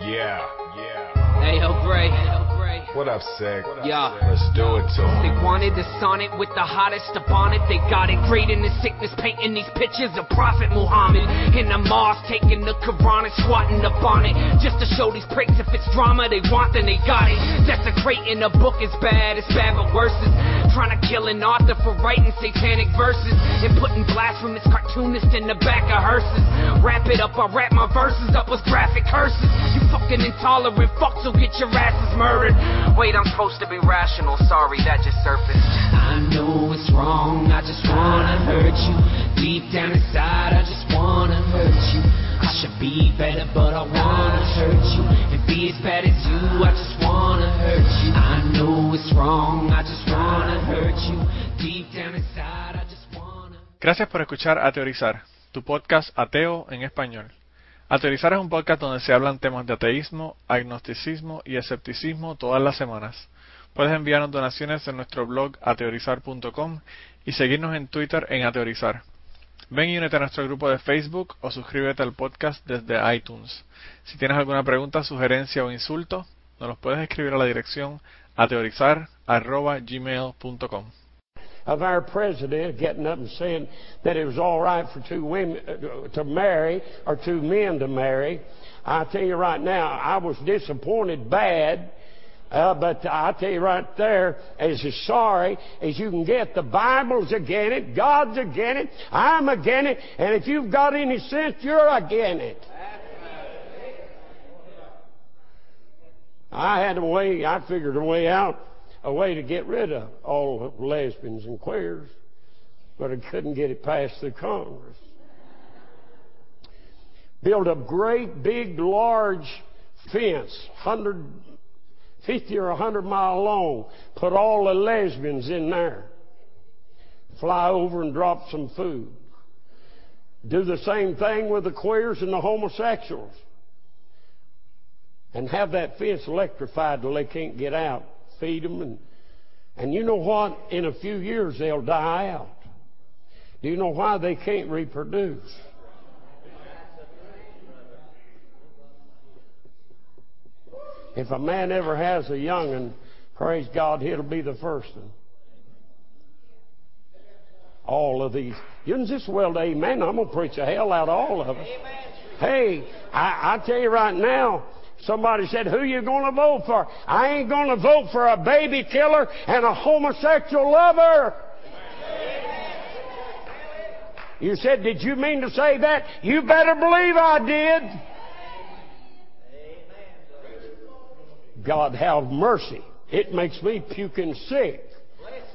Yeah, yeah. Hey, yo, Bray. What up, Sick? Yeah. Let's do it to They wanted the sonnet with the hottest up on it. They got it great in the sickness, painting these pictures of Prophet Muhammad. In the mosque, taking the Quran and squatting up on it. Just to show these pricks if it's drama they want, then they got it. Desecrating a book is bad, it's bad, but worse is trying to kill an author for writing satanic verses and putting blasphemous cartoonists in the back of hearses. Wrap it up, I wrap my verses up with graphic curses. You fucking intolerant fucks will get your asses murdered. Wait, I'm supposed to be rational. Sorry, that just surfaced. I know it's wrong. I just wanna hurt you. Deep down inside, I just wanna hurt you. Gracias por escuchar A Teorizar, tu podcast ateo en español. A Teorizar es un podcast donde se hablan temas de ateísmo, agnosticismo y escepticismo todas las semanas. Puedes enviarnos donaciones en nuestro blog ateorizar.com y seguirnos en Twitter en Ateorizar. Ven y únete a nuestro grupo de Facebook o suscríbete al podcast desde iTunes. Si tienes alguna pregunta, sugerencia o insulto, nos los puedes escribir a la dirección ateorizar.gmail.com. of our president getting up and saying that it was all right for two women uh, to marry or two men to marry. I tell you right now, I was disappointed bad. Uh, but I tell you right there, as sorry as you can get, the Bible's against it, God's against it, I'm against it, and if you've got any sense, you're against it. I had a way, I figured a way out, a way to get rid of all the lesbians and queers, but I couldn't get it past the Congress. Build a great big large fence, 150 or 100 mile long, put all the lesbians in there. Fly over and drop some food. Do the same thing with the queers and the homosexuals and have that fence electrified till they can't get out. Feed them and and you know what? In a few years they'll die out. Do you know why they can't reproduce? If a man ever has a young'un, praise God, he'll be the first one. All of these. You just well, amen. I'm gonna preach the hell out of all of us. Hey, I, I tell you right now, somebody said, who you gonna vote for? I ain't gonna vote for a baby killer and a homosexual lover. You said, did you mean to say that? You better believe I did. God have mercy. It makes me puking sick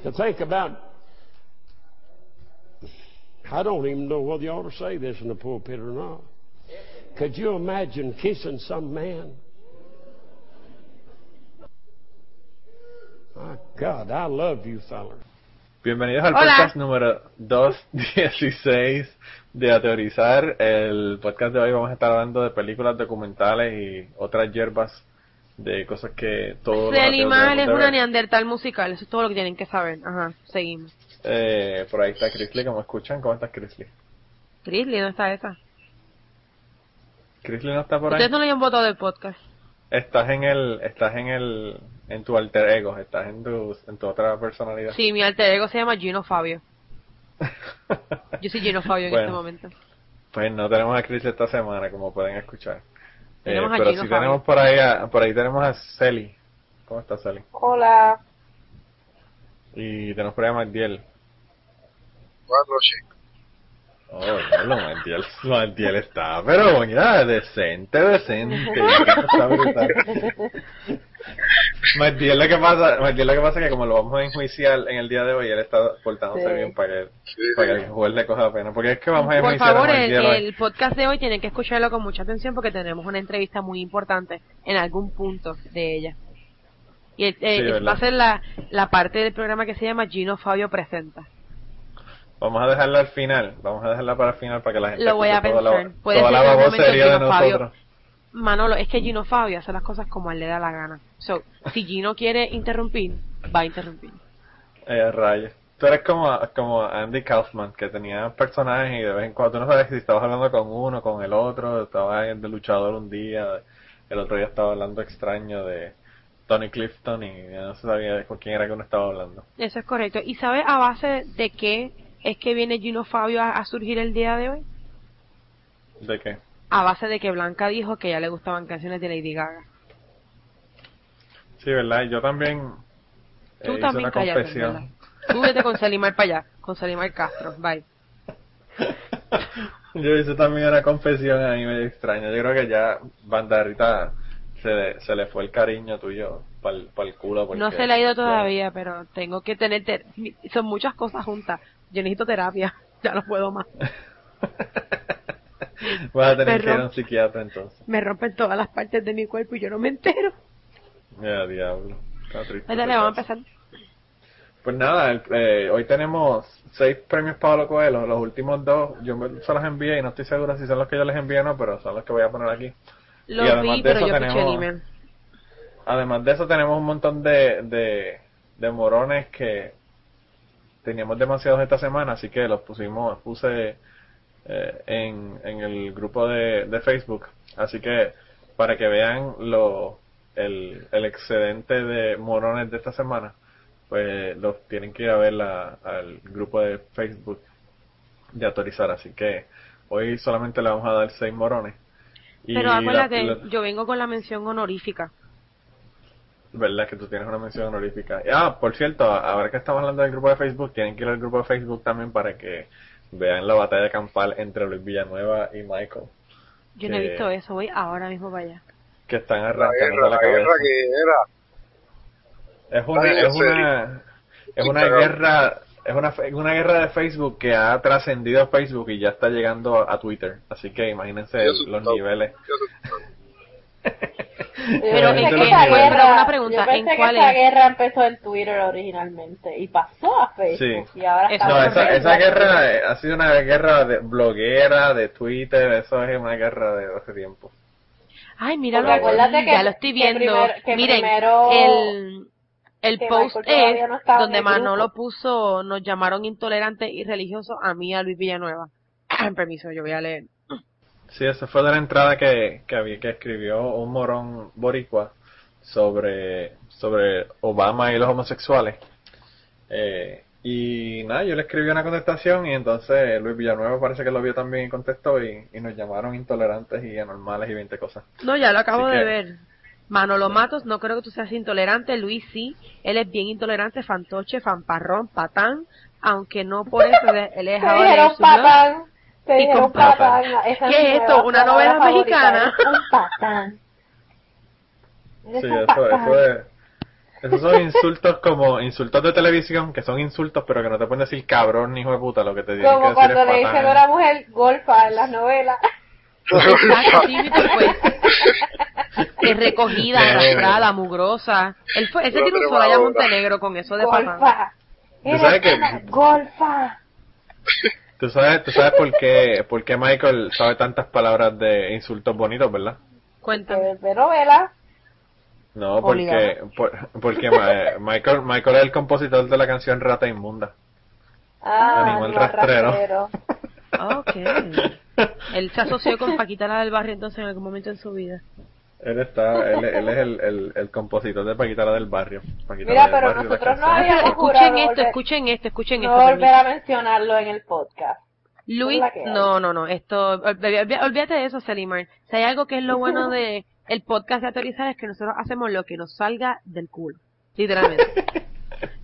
to think about. I don't even know whether you ought to say this in the pulpit or not. Could you imagine kissing some man? My God, I love you fellas. Bienvenidos al Hola. podcast número 216 de Ateorizar. El podcast de hoy vamos a estar hablando de películas documentales y otras hierbas de cosas que todos ateos animal es una neandertal musical, eso es todo lo que tienen que saber. Ajá, seguimos. Eh, por ahí está Chrisley, ¿cómo escuchan? ¿Cómo estás, Chrisley? Grizzly, ¿dónde está esa? Chrisley no está por ahí. Ustedes no lo hayan votado del podcast. Estás en el, estás en el, en tu alter ego, estás en tu, en tu otra personalidad. Sí, mi alter ego se llama Gino Fabio. Yo soy Gino Fabio en Bueno. este momento. Pues no tenemos a Chris esta semana, como pueden escuchar. Eh, pero sí Fabio. tenemos por ahí, a- por ahí tenemos a Celi. ¿Cómo está Celi? Hola. Y tenemos por ahí a Magdiel. Buenas noches. Oh, no, Magdiel, Magdiel está, pero mira, decente, decente. Magdiel lo que pasa, Magdiel lo que pasa es que como lo vamos a enjuiciar en el día de hoy, él está portándose Sí. bien para que, Sí, para que sí. el juez le coja pena. Porque es que vamos a Por enjuiciar favor, a el, el podcast de hoy tienen que escucharlo con mucha atención porque tenemos una entrevista muy importante en algún punto de ella. Y el- eh, Sí, ¿verdad? va a ser la, la parte del programa que se llama Gino Fabio Presenta. Vamos a dejarla al final, vamos a dejarla para el final para que la gente Lo voy a la- pensar. Puede toda ser la algún babosería de momento Gino Fabio- nosotros. Manolo, es que Gino Fabio hace las cosas como él le da la gana. So, si Gino quiere interrumpir, va a interrumpir. Eh, rayos. Tú eres como, como Andy Kaufman, que tenía personajes y de vez en cuando tú no sabes si estabas hablando con uno, con el otro, estabas de luchador un día, el otro día estaba hablando extraño de Tony Clifton y ya no se sabía con quién era que uno estaba hablando. Eso es correcto. ¿Y sabes a base de qué es que viene Gino Fabio a, a surgir el día de hoy? ¿De qué? A base de que Blanca dijo que ya le gustaban canciones de Lady Gaga. Sí, ¿verdad? Y yo también eh, Tú hice también una cállate, confesión. Tú vete con Salimar para allá, con Salimar Castro. Bye. Yo hice también una confesión ahí medio extraña. Yo creo que ya Bandarita se, le- se le fue el cariño tuyo para el culo. Porque No se le ha ido ya- todavía, pero tengo que tener... ter- Son muchas cosas juntas. Yo necesito terapia. Ya no puedo más. Vas a tener que ir a un psiquiatra entonces. Me rompen todas las partes de mi cuerpo y yo no me entero. Ya, diablo. Está triste. Vamos a empezar. Pues nada, el- eh, hoy tenemos seis premios Pablo Coelho. Los últimos dos yo me- se los envié y no estoy seguro si son los que yo les envié o no, pero son los que voy a poner aquí. Y Lo además vi, de pero eso yo piché el tenemos-. Además de eso tenemos un montón de, de, de morones que teníamos demasiados esta semana, así que los pusimos, puse eh, en, en el grupo de, de Facebook. Así que para que vean lo, el, el excedente de morones de esta semana, pues los tienen que ir a ver la- al grupo de Facebook de autorizar. Así que hoy solamente le vamos a dar seis morones. Y Pero la- acuérdate, la- yo vengo con la mención honorífica. ¿Verdad que tú tienes una mención honorífica? Ah, por cierto, ahora que estamos hablando del grupo de Facebook, tienen que ir al grupo de Facebook también para que vean la batalla campal entre Luis Villanueva y Michael, Yo no he visto eso, voy ahora mismo para allá. que están La arrancando guerra, la la cabeza. guerra que era. Es una, es una, es una guerra, es una, una guerra de Facebook que ha trascendido a Facebook y ya está llegando a Twitter. Así que imagínense los niveles. Pero qué- niveles. ¿cuál- pero una pregunta, yo pensé ¿en que cuál esa es? guerra empezó en Twitter originalmente y pasó a Facebook Sí. y ahora está No, es en esa, esa guerra ha sido una guerra de bloguera, de Twitter, eso es una guerra de hace tiempo. Ay, Porque acuérdate que- ya lo estoy que viendo. primero- que Miren, primero- el, el que post es no donde Manolo puso, nos llamaron intolerantes y religiosos a mí y a Luis Villanueva. Permiso, yo voy a leer. Sí, esa fue de la entrada que, que, había, que escribió un morón boricua sobre, sobre Obama y los homosexuales. Eh, y nada, yo le escribí una contestación y entonces Luis Villanueva parece que lo vio también y contestó y, y nos llamaron intolerantes y anormales y 20 cosas. No, ya lo acabo Así de que- ver. Manolo Matos, no creo que tú seas intolerante. Luis sí, él es bien intolerante, fantoche, fanparrón, patán, aunque no por eso él es ahora patán. Te Y con patán. esa ¿Qué es esto? ¿Una novela favorita, mexicana? eres Un patán. Sí, un eso, patán. eso es. Esos son insultos como insultos de televisión, que son insultos, pero que no te pueden decir cabrón ni hijo de puta, lo que te que Como decir cuando es le dicen patán. a una mujer golfa en las novelas. Exacto, sí, pues. Es recogida, arrastrada, mugrosa. Él fue, ese Pero tiene un tenemos Soraya ahora. Montenegro con eso de patán. Golfa. ¿Tú Eres sabes que- golfa. ¿Tú sabes, tú sabes por qué, por qué Michael sabe tantas palabras de insultos bonitos, ¿verdad? Cuéntame. Que ve novela. No, porque, por- porque Michael, Michael es el compositor de la canción Rata Inmunda. Ah, Animal animal rastrero. rastrero. Ok. Él se asoció con Paquita la del barrio entonces en algún momento en su vida. Él está, él, él es el, el, el compositor de Paquita la del barrio. Paquita Mira, del pero barrio, nosotros no habíamos escuchen jurado esto, volver- escuchen esto, escuchen No esto. volver permiso. a mencionarlo en el podcast. Luis, no, no, no, esto, olvídate de eso, Selimar. Si hay algo que es lo bueno de el podcast de autorizar es que nosotros hacemos lo que nos salga del culo. Literalmente.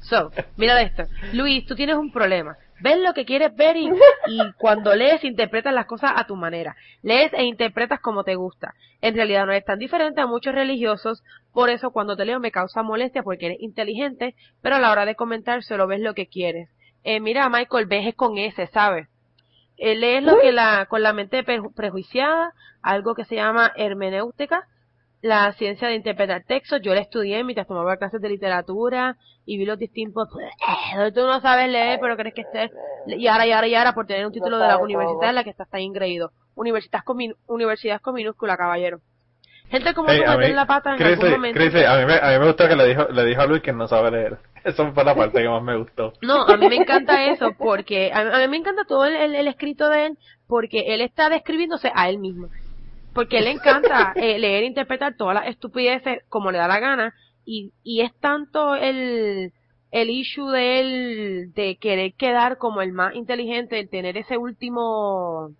So, mira esto. Luis, tú tienes un problema. Ves lo que quieres ver y, y cuando lees interpretas las cosas a tu manera. Lees e interpretas como te gusta. En realidad no eres tan diferente a muchos religiosos, por eso cuando te leo me causa molestia porque eres inteligente, pero a la hora de comentar solo ves lo que quieres. Eh, mira, Michael, ves es con ese, ¿sabes? Eh, lees lo que la, con la mente preju- prejuiciada, algo que se llama hermenéutica, la ciencia de interpretar textos. Yo la estudié mientras tomaba clases de literatura y vi los distintos. Tú no sabes leer, pero crees que estés. Y ahora, y ahora, y ahora, por tener un título de la universidad en la que estás tan ingreído. Universidad con, min- universidad con minúscula, caballero. Gente como Hey, tú a meter mí, la pata en Chrissy, algún momento. Chrissy, a mí, me, a mí me gustó que le dijo, le dijo a Luis que no sabe leer. Eso fue la parte que más me gustó. No, a mí me encanta eso porque a, a mí me encanta todo el, el- el escrito de él porque él está describiéndose a él mismo. Porque a él le encanta eh, leer e interpretar todas las estupideces como le da la gana y, y es tanto el, el issue de él de querer quedar como el más inteligente, el tener ese último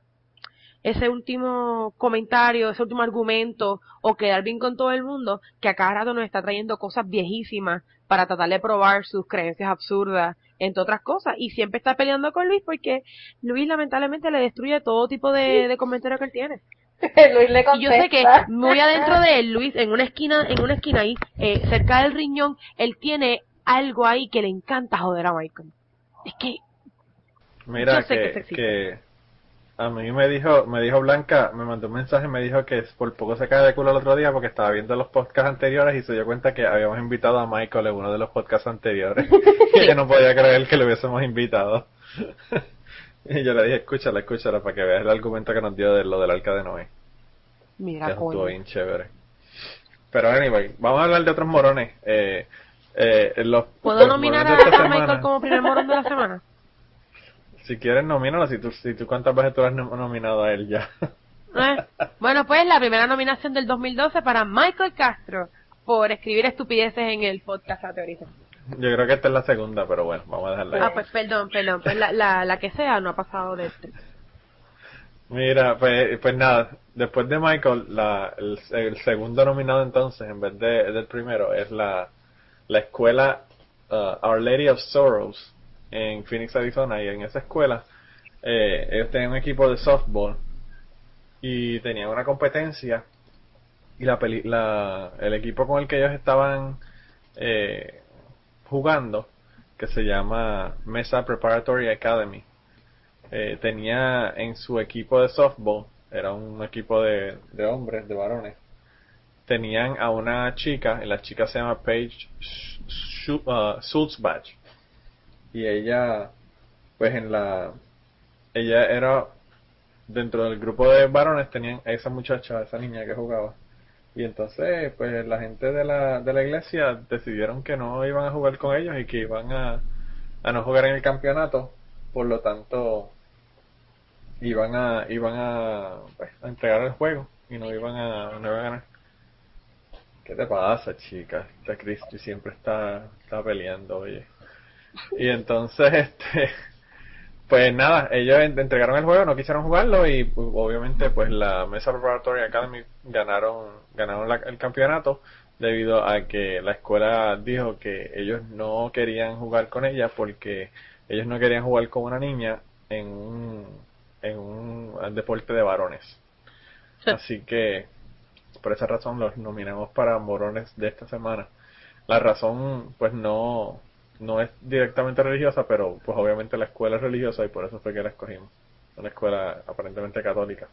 ese último comentario, ese último argumento o quedar bien con todo el mundo, que a cada rato nos está trayendo cosas viejísimas para tratar de probar sus creencias absurdas, entre otras cosas, y siempre está peleando con Luis porque Luis lamentablemente le destruye todo tipo de, de comentarios que él tiene. Luis le Y yo sé que contesta. muy adentro de él, Luis, en una esquina, en una esquina ahí, eh, cerca del riñón, él tiene algo ahí que le encanta joder a Michael. Es que Mira Yo sé que que, que a mí me dijo, me dijo Blanca, me mandó un mensaje y me dijo que por poco se cae de culo el otro día porque estaba viendo los podcasts anteriores y se dio cuenta que habíamos invitado a Michael en uno de los podcasts anteriores. y ella no podía creer que lo hubiésemos invitado. y yo le dije, escúchala, escúchala para que veas el argumento que nos dio de lo del arca de Noé. Mira, eso estuvo bien chévere. Pero anyway, vamos a hablar de otros morones. Eh, eh, los, ¿Puedo los nominar a Michael semana. como primer morón de la semana? Si quieres, nomínalo. Si tú, si tú cuántas veces tú has nom- nominado a él ya. ¿Eh? Bueno, pues la primera nominación del 2012 para Michael Castro por escribir estupideces en el podcast a teorizar. Yo creo que esta es la segunda, pero bueno, vamos a dejarla ahí. Ah, pues perdón, perdón, pues la, la, la que sea no ha pasado de este. Mira, pues, pues nada, después de Michael, la, el, el segundo nominado entonces, en vez de, del primero, es la, la escuela uh, Our Lady of Sorrows en Phoenix, Arizona. Y en esa escuela, eh, ellos tenían un equipo de softball y tenían una competencia. Y la, peli- la el equipo con el que ellos estaban eh, jugando, que se llama Mesa Preparatory Academy, eh, tenía en su equipo de softball, era un equipo de, de hombres, de varones, tenían a una chica, y la chica se llama Paige Sh- uh, y ella, pues en la, ella era, dentro del grupo de varones tenían a esa muchacha, a esa niña que jugaba, y entonces, pues la gente de la, de la iglesia decidieron que no iban a jugar con ellos y que iban a, a no jugar en el campeonato, por lo tanto, iban a iban a, pues, a entregar el juego y no iban a no iban a ganar. ¿qué te pasa chica? esta Cristi siempre está está peleando oye. Y entonces este pues nada ellos en- entregaron el juego no quisieron jugarlo y pues, obviamente pues la Mesa Preparatory Academy ganaron ganaron la- el campeonato debido a que la escuela dijo que ellos no querían jugar con ella porque ellos no querían jugar con una niña en un en un deporte de varones. Así que por esa razón los nominamos para morones de esta semana. La razón pues no no es directamente religiosa, pero pues obviamente la escuela es religiosa y por eso fue que la escogimos. Una escuela aparentemente católica.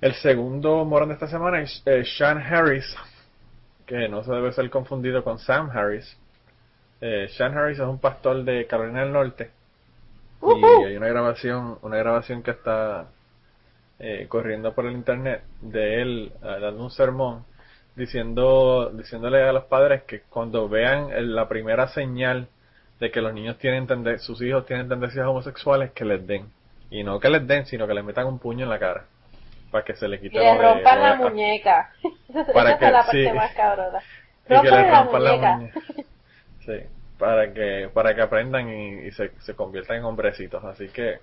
El segundo morón de esta semana es eh, Sean Harris, que no se debe ser confundido con Sam Harris. Eh, Sean Harris es un pastor de Carolina del Norte. Y hay una grabación una grabación que está eh, corriendo por el internet de él eh, dando un sermón diciendo diciéndole a los padres que cuando vean el- la primera señal de que los niños tienen sus hijos tienen tendencias homosexuales que les den. Y no que les den sino que les metan un puño en la cara para que se le quite le rompan la muñeca. Para esa que- es la parte sí. más cabrona. y que le la rompan la muñeca. muñeca. Sí, para que para que aprendan y, y se, se conviertan en hombrecitos. Así que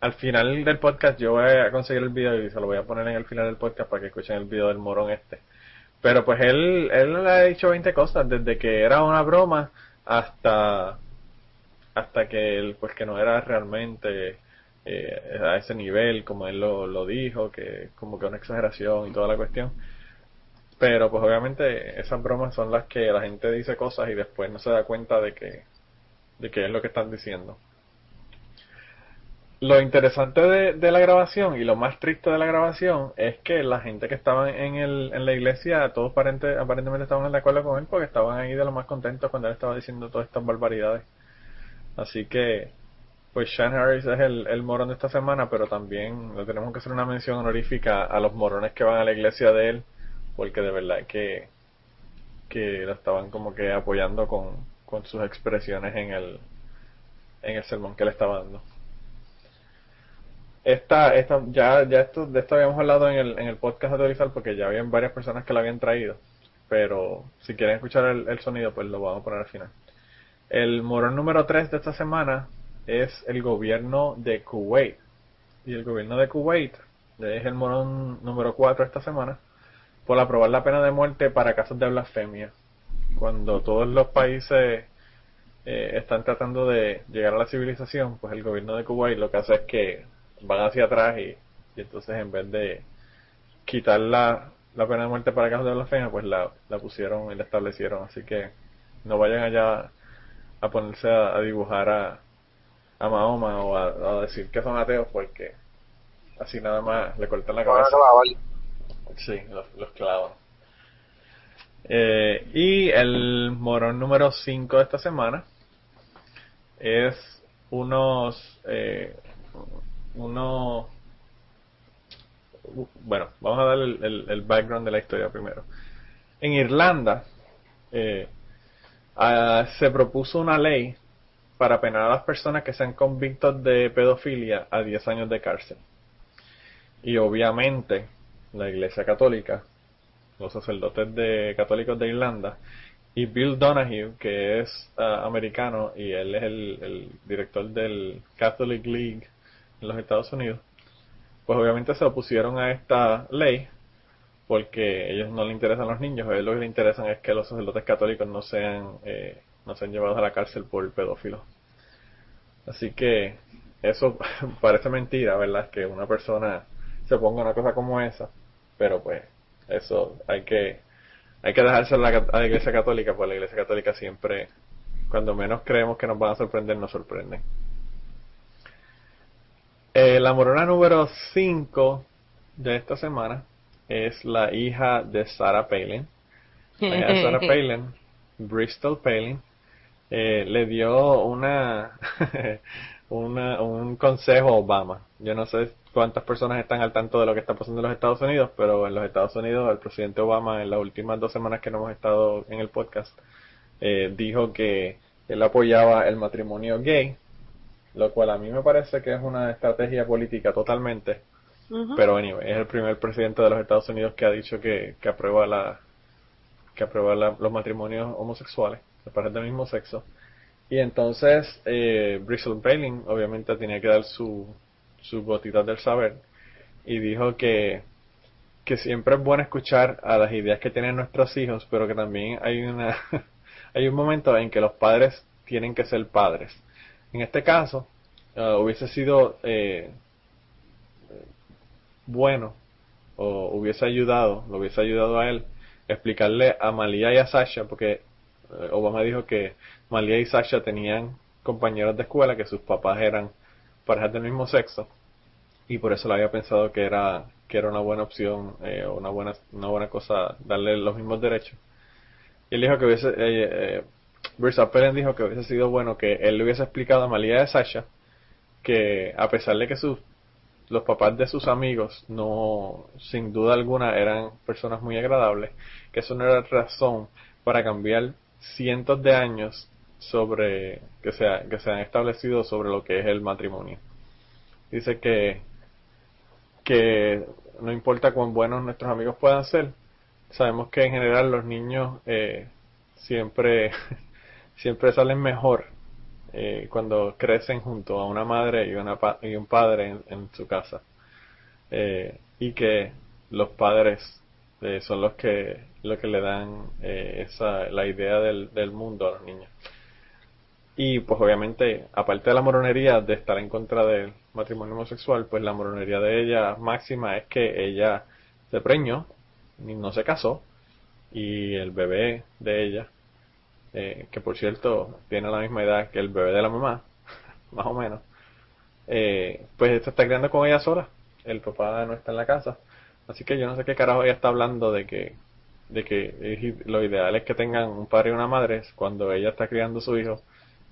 al final del podcast yo voy a conseguir el video y se lo voy a poner en el final del podcast para que escuchen el video del morón este. Pero pues él él le ha dicho 20 cosas desde que era una broma hasta hasta que él pues que no era realmente eh, a ese nivel como él lo, dijo que como que una exageración y toda la cuestión pero pues obviamente esas bromas son las que la gente dice cosas y después no se da cuenta de que de qué es lo que están diciendo. Lo interesante de, de la grabación y lo más triste de la grabación es que la gente que estaba en, el, en la iglesia, todos aparente, aparentemente estaban de acuerdo con él porque estaban ahí de lo más contentos cuando él estaba diciendo todas estas barbaridades. Así que, pues Sean Harris es el, el morón de esta semana, pero también le tenemos que hacer una mención honorífica a los morones que van a la iglesia de él, porque de verdad que, que lo estaban como que apoyando con, con sus expresiones en el, en el sermón que le estaba dando. esta, esta, ya, ya esto, de esto habíamos hablado en el, en el podcast autorizar porque ya habían varias personas que lo habían traído. Pero si quieren escuchar el, el sonido, pues lo vamos a poner al final. El morón número 3 de esta semana es el gobierno de Kuwait. Y el gobierno de Kuwait es el morón número 4 esta semana por aprobar la pena de muerte para casos de blasfemia. Cuando todos los países eh, están tratando de llegar a la civilización, pues el gobierno de Kuwait lo que hace es que van hacia atrás y, entonces en vez de quitar la, la pena de muerte para casos de blasfemia, pues la, la pusieron y la establecieron. Así que no vayan allá a ponerse a, a dibujar a, a Mahoma o a, a decir que son ateos porque así nada más le cortan la a cabeza. Sí, los, los clavan. Eh, y el morón número 5 de esta semana es unos, eh, unos, bueno, vamos a dar el, el- el background de la historia primero. En Irlanda eh, ah, se propuso una ley para penar a las personas que sean convictos de pedofilia a 10 años de cárcel. Y obviamente la Iglesia Católica, los sacerdotes de católicos de Irlanda y Bill Donahue, que es ah, americano y él es el, director del Catholic League en los Estados Unidos, pues obviamente se opusieron a esta ley porque ellos no les interesan los niños, a ellos lo que les interesan es que los sacerdotes católicos no sean, eh, no sean llevados a la cárcel por pedófilos. Así que eso parece mentira, ¿verdad? Que una persona se ponga una cosa como esa, pero pues eso hay que hay que dejarse a la, a la Iglesia Católica, pues la Iglesia Católica siempre, cuando menos creemos que nos van a sorprender, nos sorprenden. Eh, la morona número 5 de esta semana es la hija de Sarah Palin. La hija de Sarah Palin, Bristol Palin, eh, le dio una, una un consejo a Obama. Yo no sé cuántas personas están al tanto de lo que está pasando en los Estados Unidos, pero en los Estados Unidos el presidente Obama en las últimas dos semanas que no hemos estado en el podcast eh, dijo que él apoyaba el matrimonio gay, lo cual a mí me parece que es una estrategia política totalmente. Pero anyway, es el primer presidente de los Estados Unidos que ha dicho que, que aprueba la que aprueba la- los matrimonios homosexuales, de parejas del mismo sexo. Y entonces eh, Bristol Palin obviamente tenía que dar su, su gotita del saber y dijo que, que siempre es bueno escuchar a las ideas que tienen nuestros hijos, pero que también hay una hay un momento en que los padres tienen que ser padres. En este caso, ah, hubiese sido eh, bueno o hubiese ayudado, lo hubiese ayudado a él explicarle a Malia y a Sasha, porque eh, Obama dijo que Malia y Sasha tenían compañeros de escuela que sus papás eran parejas del mismo sexo y por eso le había pensado que era que era una buena opción eh, una buena una buena cosa darle los mismos derechos. Y él dijo que hubiese eh, eh, dijo que hubiese sido bueno que él le hubiese explicado a Malia y a Sasha que a pesar de que sus los papás de sus amigos no, sin duda alguna, eran personas muy agradables, que eso no era razón para cambiar cientos de años sobre que se, que se han establecido sobre lo que es el matrimonio. Dice que que no importa cuán buenos nuestros amigos puedan ser, sabemos que en general los niños eh, siempre siempre salen mejor eh, cuando crecen junto a una madre y, una y un padre en, en su casa. Eh, y que los padres eh, son los que, que le dan eh, esa, la idea del, del mundo a los niños. Y pues obviamente, aparte de la moronería de estar en contra del matrimonio homosexual, pues la moronería de ella máxima es que ella se preñó, no se casó, y el bebé de ella eh, que por cierto tiene la misma edad que el bebé de la mamá, más o menos, eh, pues se está criando con ella sola. El papá no está en la casa. Así que yo no sé qué carajo ella está hablando de que, de que lo ideal es que tengan un padre y una madre cuando ella está criando a su hijo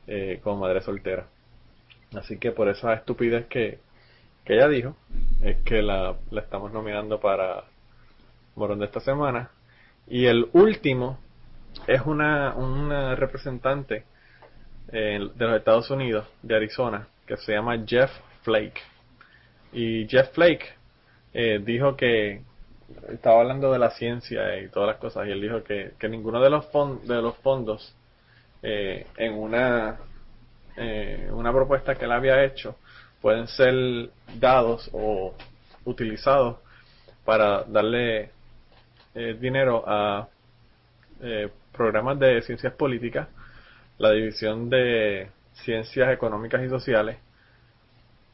eh, como madre soltera. Así que por esa estupidez que, que ella dijo, es que la, la estamos nominando para Morón de esta semana. Y el último es una, una representante eh, de los Estados Unidos, de Arizona, que se llama Jeff Flake. Y Jeff Flake eh, dijo que estaba hablando de la ciencia y todas las cosas y él dijo que, que ninguno de los fon- de los fondos eh, en una eh, una propuesta que él había hecho pueden ser dados o utilizados para darle eh, dinero a programas de ciencias políticas, la división de ciencias económicas y sociales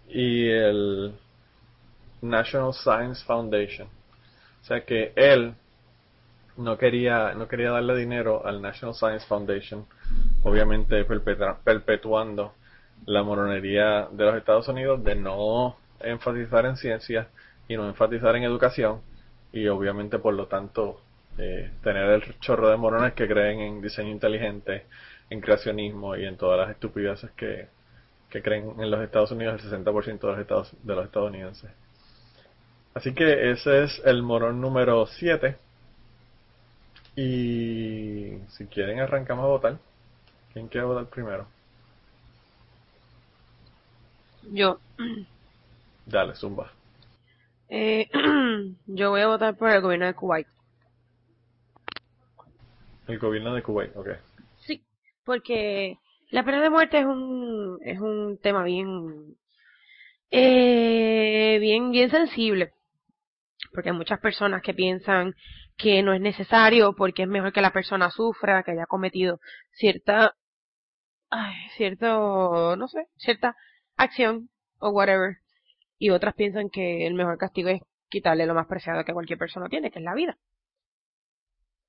y el National Science Foundation. O sea que él no quería no quería darle dinero al National Science Foundation, obviamente perpetuando la moronería de los Estados Unidos de no enfatizar en ciencia y no enfatizar en educación y obviamente por lo tanto eh, tener el chorro de morones que creen en diseño inteligente, en creacionismo y en todas las estupideces que, que creen en los Estados Unidos el 60% de los, estados, de los estadounidenses. Así que ese es el morón número 7. Y si quieren arrancamos a votar. ¿Quién quiere votar primero? Yo, Dale, zumba. eh, yo voy a votar por el gobierno de Kuwait. El gobierno de Kuwait, ok. Sí, porque la pena de muerte es un es un tema bien eh, bien bien sensible, porque hay muchas personas que piensan que no es necesario porque es mejor que la persona sufra, que haya cometido cierta ay, cierto no sé cierta acción o whatever, y otras piensan que el mejor castigo es quitarle lo más preciado que cualquier persona tiene, que es la vida.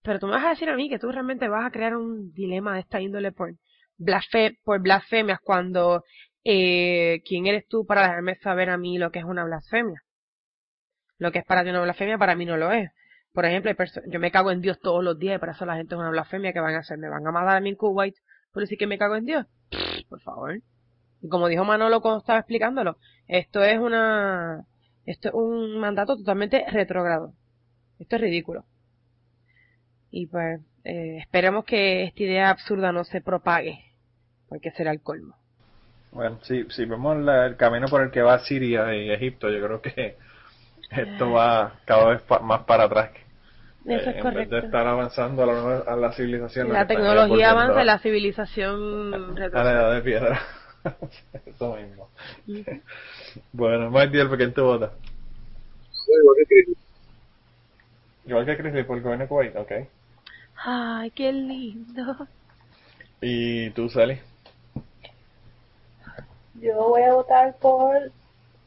Pero tú me vas a decir a mí que tú realmente vas a crear un dilema de esta índole por, por blasfemias cuando eh, ¿quién eres tú para dejarme saber a mí lo que es una blasfemia? Lo que es para ti una blasfemia para mí no lo es. Por ejemplo, yo me cago en Dios todos los días y para eso la gente es una blasfemia que van a hacer. ¿Me van a matar a mí en Kuwait por decir que me cago en Dios? Por favor. Y como dijo Manolo cuando estaba explicándolo, esto es una, esto es un mandato totalmente retrógrado. Esto es ridículo. Y pues, eh, esperemos que esta idea absurda no se propague, porque será el colmo. Bueno, si, si vemos la- el camino por el que va Siria y Egipto, yo creo que esto va cada vez pa- más para atrás. Eso Eh, es en vez de estar avanzando a la, nueva- a la civilización. La tecnología avanza y la civilización a la retrocede. edad de piedra. Eso mismo. Bueno, Martiel, ¿por quién te vota? Igual que Chris. Igual que Chris Lee por el gobierno de Kuwait, ok. Ay, qué lindo. ¿Y tú, Sally? Yo voy a votar por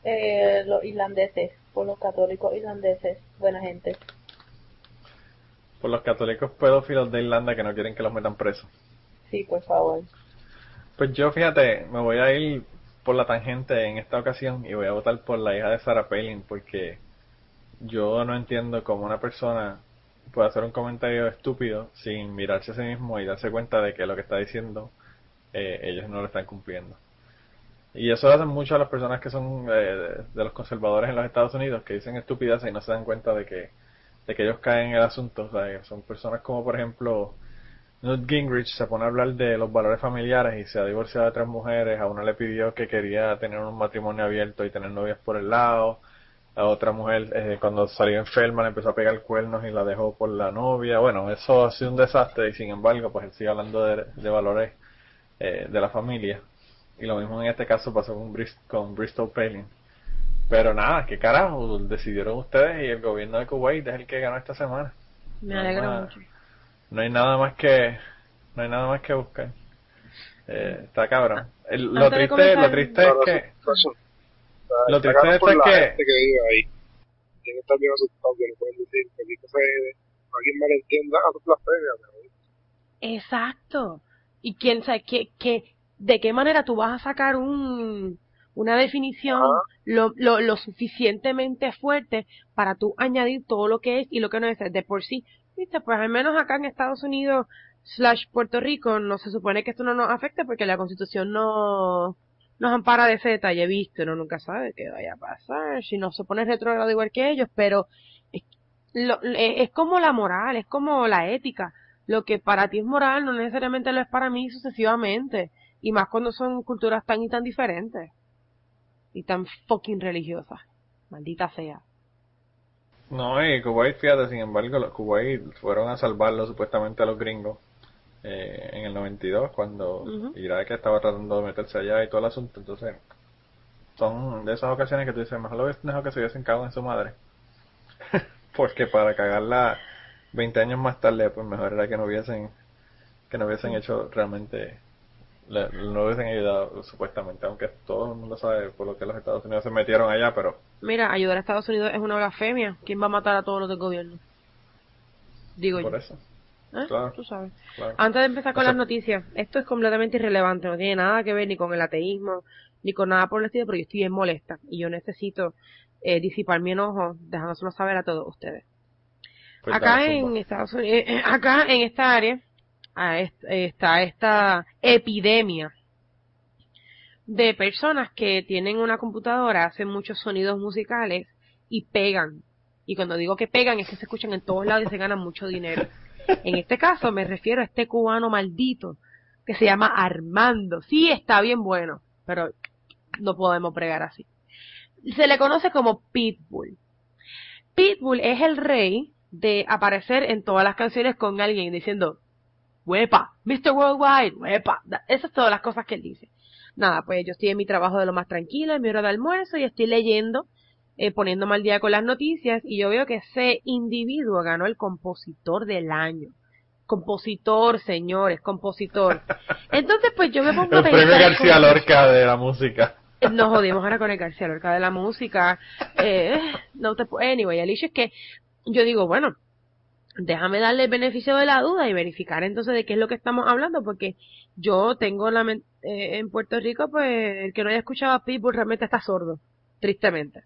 eh, los irlandeses, por los católicos irlandeses. Buena gente. Por los católicos pedófilos de Irlanda que no quieren que los metan presos. Sí, por favor. Pues yo, fíjate, me voy a ir por la tangente en esta ocasión y voy a votar por la hija de Sarah Palin porque yo no entiendo cómo una persona puede hacer un comentario estúpido sin mirarse a sí mismo y darse cuenta de que lo que está diciendo eh, ellos no lo están cumpliendo. Y eso lo hacen mucho a las personas que son eh, de los conservadores en los Estados Unidos, que dicen estupideces y no se dan cuenta de que, de que ellos caen en el asunto. O sea, son personas como, por ejemplo, Newt Gingrich se pone a hablar de los valores familiares y se ha divorciado de tres mujeres. A una le pidió que quería tener un matrimonio abierto y tener novias por el lado. A otra mujer, eh, cuando salió enferma, le empezó a pegar cuernos y la dejó por la novia. Bueno, eso ha sido un desastre y sin embargo, pues él sigue hablando de, de valores eh, de la familia. Y lo mismo en este caso pasó con, Bris- con Bristol Palin. Pero nada, qué carajo, decidieron ustedes y el gobierno de Kuwait es el que ganó esta semana. Me alegro mucho. No hay nada más que no hay nada más que buscar. Eh, está cabrón. El- lo triste, lo triste es que Lo triste es que- gente que vive ahí. Tienen que estar bien asustados que no pueden decir cualquier cosa que alguien malentienda a Exacto. Y quién sabe qué, qué, de qué manera tú vas a sacar un, una definición lo, lo, lo suficientemente fuerte para tú añadir todo lo que es y lo que no es de por sí. Viste, pues al menos acá en Estados Unidos slash Puerto Rico no se supone que esto no nos afecte porque la constitución no nos ampara de ese detalle, viste, uno nunca sabe qué vaya a pasar, si no se pone retrógrado igual que ellos, pero es, lo- es es como la moral, es como la ética lo que para ti es moral no necesariamente lo es para mí sucesivamente. Y más cuando son culturas tan y tan diferentes. y tan fucking religiosas. Maldita sea. No, y Kuwait, fíjate, sin embargo, los Kuwait fueron a salvarlo supuestamente a los gringos eh, en el 92, cuando Ujú. Irak estaba tratando de meterse allá y todo el asunto. Entonces, son de esas ocasiones que tú dices, mejor lo dejado que se hubiesen cagado en su madre. Porque para cagarla 20 años más tarde, pues mejor era que no hubiesen que no hubiesen hecho realmente le- no hubiesen ayudado supuestamente aunque todo el mundo sabe por lo que los Estados Unidos se metieron allá pero Mira, ayudar a Estados Unidos es una blasfemia. ¿Quién va a matar a todos los del gobierno? Digo por yo. eso ¿Eh? claro. Tú sabes. claro. Antes de empezar con las noticias, esto es completamente irrelevante, no tiene nada que ver ni con el ateísmo, ni con nada por el estilo, pero yo estoy bien molesta y yo necesito eh, disipar mi enojo, dejándoselo saber a todos ustedes. Pues acá en. Estados Unidos, eh, acá en esta área, ah, est- está esta epidemia de personas que tienen una computadora, hacen muchos sonidos musicales y pegan. Y cuando digo que pegan es que se escuchan en todos lados y se ganan mucho dinero. En este caso me refiero a este cubano maldito que se llama Armando. Sí, está bien bueno, pero no podemos pregar así. Se le conoce como Pitbull. Pitbull es el rey de aparecer en todas las canciones con alguien diciendo, huepa, Mr. Worldwide, huepa. Esas son todas las cosas que él dice. Nada, pues yo estoy en mi trabajo de lo más tranquila, en mi hora de almuerzo y estoy leyendo, eh, poniéndome al día con las noticias y yo veo que ese individuo ganó el compositor del año. Compositor, señores, compositor. Entonces, pues yo me pongo a el premio García Lorca de la música nos jodimos ahora con el García Lorca de la música. Eh, no te Anyway, el issue es que yo digo, bueno, déjame darle el beneficio de la duda y verificar entonces de qué es lo que estamos hablando, porque yo tengo la eh, en Puerto Rico, pues el que no haya escuchado a Pitbull realmente está sordo, tristemente.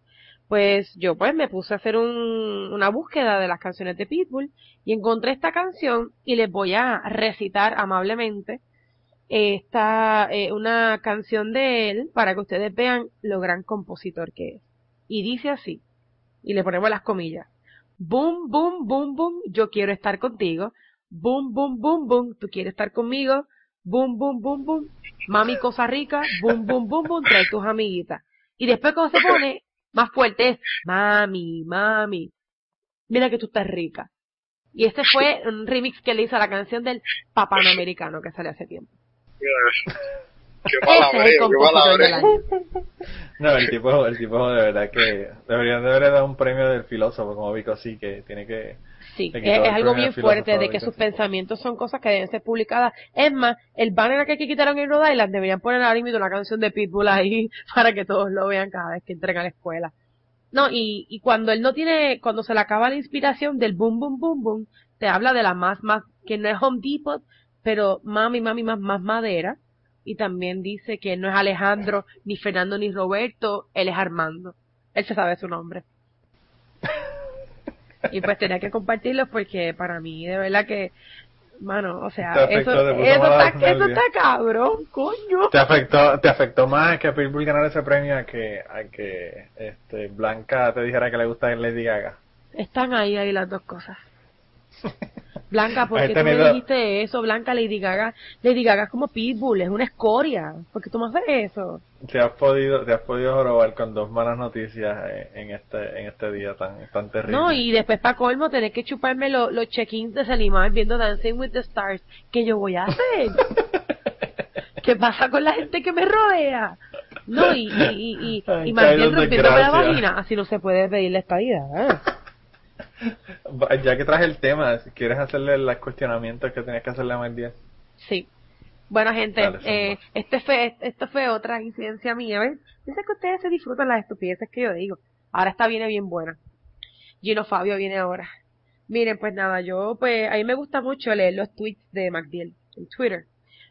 Pues yo pues me puse a hacer un- una búsqueda de las canciones de Pitbull y encontré esta canción y les voy a recitar amablemente esta eh, una canción de él para que ustedes vean lo gran compositor que es. Y dice así, y le ponemos las comillas. Boom, boom, boom, boom, yo quiero estar contigo. Boom, boom, boom, boom, tú quieres estar conmigo. Boom, boom, boom, boom, mami cosa rica. Boom, boom, boom, boom, trae tus amiguitas. Y después cuando se pone más fuerte es, mami, mami, mira que tú estás rica. Y este fue un remix que le hizo a la canción del Papanoamericano que salió hace tiempo. Qué Ese es el palabreo, qué palabreo. no el tipo el tipo de verdad que debería debería dar un premio del filósofo como Vico sí que tiene que Sí, es, algo bien fuerte de de que sus pensamientos son cosas que deben ser publicadas. Es más, el banner que, que quitaron en Rhode Island deberían poner ahora mismo una canción de Pitbull ahí para que todos lo vean cada vez que entren a la escuela. No, y, y cuando él no tiene, cuando se le acaba la inspiración del boom, boom, boom, boom, te habla de la más, más, que no es Home Depot, pero mami, mami, más, más madera. Y también dice que no es Alejandro, ni Fernando, ni Roberto, él es Armando. Él se sabe su nombre. Y pues tenía que compartirlo porque para mí, de verdad que, mano, o sea, eso, eso, está, eso está cabrón, coño. te afectó te afectó más que Pitbull ganar ese premio a que a que este Blanca te dijera que le gusta Lady Gaga Están ahí, ahí las dos cosas. Blanca, ¿por qué tú me dijiste eso? Blanca, Lady Gaga. Lady Gaga es como Pitbull, es una escoria. ¿Por qué tú me haces eso? te has podido te has podido jorobar con dos malas noticias eh, en este en este día tan tan terrible No, y después para colmo tener que chuparme lo- los check-ins de Salimar viendo Dancing with the Stars. ¿Qué yo voy a hacer? ¿Qué pasa con la gente que me rodea? No, y, y, y, y, Ay, y más bien Carlos, rompiéndome la vagina. Así no se puede pedir la estadía. ¿eh? Ya que traje el tema si quieres hacerle los cuestionamientos que tenías que hacerle a Magdiel Sí. Bueno, gente, Dale, eh, este fue, esto fue otra incidencia mía. Dice que ustedes se disfrutan las estupideces que yo digo. Ahora esta viene bien buena. Gino Fabio viene ahora. Miren, pues nada, yo, pues, a mí me gusta mucho leer los tweets de MacDiel en Twitter.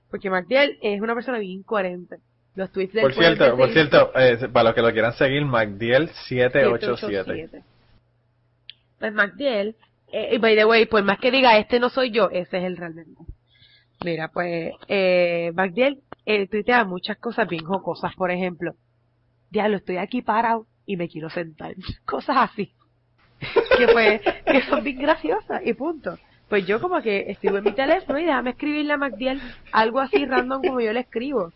Porque MacDiel es una persona bien coherente. Los tweets de por cierto por cierto eh, para los que lo quieran seguir Magdiel 787 Pues MacDiel, eh, y by the way, por más que diga este no soy yo, ese es el realmente. Mira, pues, eh, MacDiel eh, tuitea muchas cosas bien jocosas, por ejemplo, diablo, estoy aquí parado y me quiero sentar. Cosas así. que pues, que son bien graciosas y punto. Pues yo como que escribo en mi teléfono y déjame escribirle a MacDiel algo así random como yo le escribo.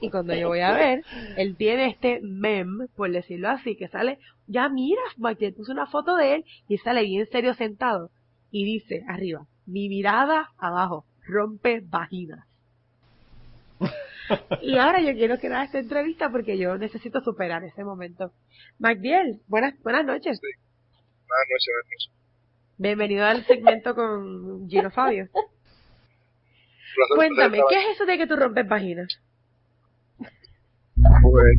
Y cuando yo voy a ver, él tiene este mem, por decirlo así, que sale, ya mira, Magdiel puso una foto de él y sale bien serio sentado. Y dice arriba, mi mirada abajo, rompe vaginas. y ahora yo quiero que haga esta entrevista porque yo necesito superar ese momento. Magdiel, buenas, buenas noches. Buenas noches, buenas noches. Bienvenido al segmento con Gino Fabio. Placer, Cuéntame, placer ¿qué es eso de que tú rompes vaginas? aquí. Pues,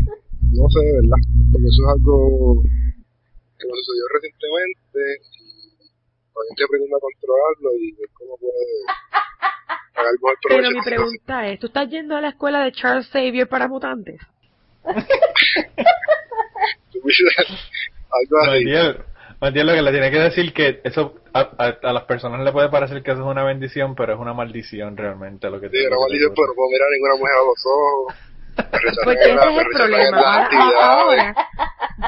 no sé de verdad, porque eso es algo que me sucedió recientemente y todavía estoy aprendiendo a controlarlo y ver cómo puede el Pero mi pregunta es, ¿tú estás yendo a la escuela de Charles Xavier para mutantes? Algo así. Mandiel lo que le tiene que decir que eso a, a- a las personas le puede parecer que eso es una bendición, pero es una maldición realmente lo que Sí, tiene una maldición, pero no puedo mirar a ninguna mujer a los ojos. Porque en ese la- es el problema. Ahora,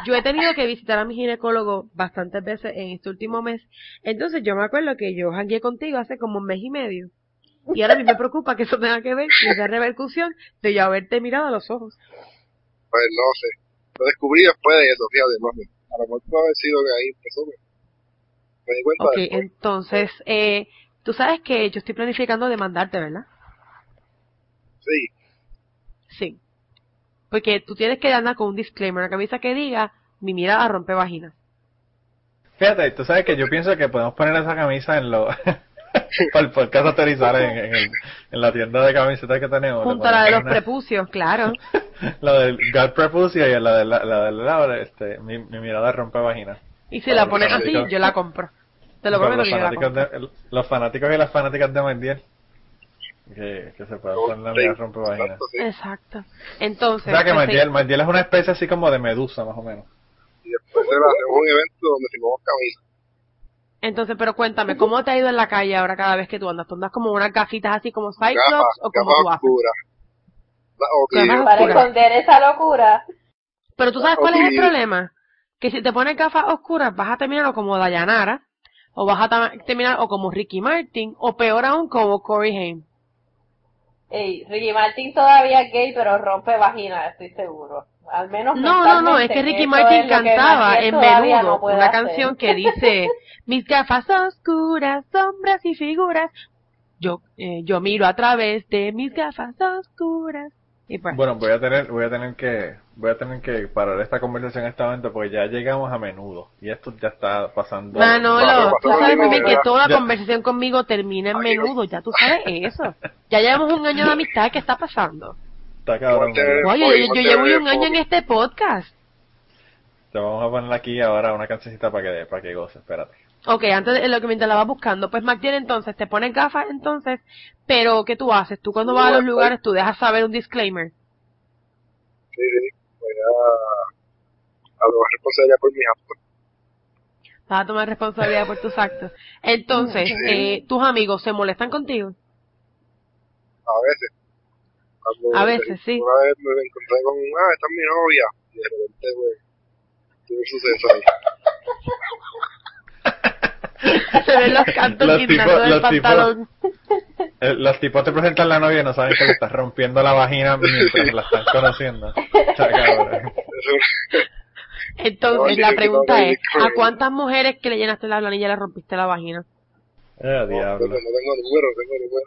yo he tenido que visitar a mi ginecólogo bastantes veces en este último mes. Entonces yo me acuerdo que yo jangué contigo hace como un mes y medio. Y ahora a mí me preocupa que eso tenga que ver y esa repercusión de yo haberte mirado a los ojos. Pues no sé. Lo descubrí después de eso, fíjate, no sé. A lo mejor puede haber sido que ahí empezó, pero me di cuenta Ok, después. entonces, eh, tú sabes que yo estoy planificando demandarte, ¿verdad? Sí, Sí. Porque tú tienes que andar con un disclaimer, una camisa que diga, mi mirada rompe vagina. Fíjate, tú sabes que yo pienso que podemos poner esa camisa en lo para el podcast autorizar en, en, el- en la tienda de camisetas que tenemos. Junto a la de los una- prepucios, claro. la del God Prepucio y la de la, la, de la este, mi, mi mirada rompe vagina. Y si la pones así, yo la compro. Te lo prometo los fanáticos, de, los fanáticos y las fanáticas de Mandiel. Que, que se puedan poner la mirada rompe vagina. exacto. Exacto. O Entonces, sea que es una especie así como de medusa, más o menos. Y después de la- hacemos un evento donde firmamos camisas. entonces, pero cuéntame, ¿cómo te ha ido en la calle ahora cada vez que tú andas? ¿Tú andas como unas gafitas así como Cyclops o como gafas tú haces? oscuras. La Gafas odio. Para oscura. esconder esa locura. Pero tú sabes cuál es el problema? Que si te pones gafas oscuras vas a terminar o como Dayanara, o vas a terminar o como Ricky Martin, o peor aún como Corey Haim. Ey, Ricky Martin todavía es gay, pero rompe vagina, estoy seguro. Al menos No, no, no, es que Ricky Martin es cantaba en menudo no una hacer. canción que dice mis gafas oscuras, sombras y figuras. Yo, eh, yo miro a través de mis gafas oscuras. Y pues, Bueno, voy a tener, voy a tener que, voy a tener que parar esta conversación en este momento porque ya llegamos a menudo y esto ya está pasando. Manolo, tú sabes muy bien que toda Ya. conversación conmigo termina en menudo, ya tú sabes eso. Ya llevamos un año de amistad, ¿qué está pasando? Está cabrón. Oye, yo, llevo un año en este podcast. Te vamos a poner aquí ahora una cancioncita para que, para que goces, espérate. Ok, antes de lo que mientras la vas buscando, pues Magdiel entonces te pones gafas entonces, pero ¿qué tú haces? Tú cuando vas a los lugares tú dejas saber un disclaimer. Sí, sí. A, a tomar responsabilidad por mis actos. Vas a tomar responsabilidad por tus actos. Entonces, eh, tus amigos se molestan contigo. A veces. Cuando A veces, sí. Una vez me encontré con, ah, esta es mi novia. Y de repente, pues, tuve un suceso ahí. Se ven los cantos Los del los tipos- pantalón. Eh, Los tipos te presentan la novia y no saben que le estás rompiendo la vagina mientras la están conociendo. Entonces, No, la pregunta es, ¿a cuántas mujeres que le llenaste la planilla le rompiste la vagina? Eh, no, diablo. no tengo número, tengo número.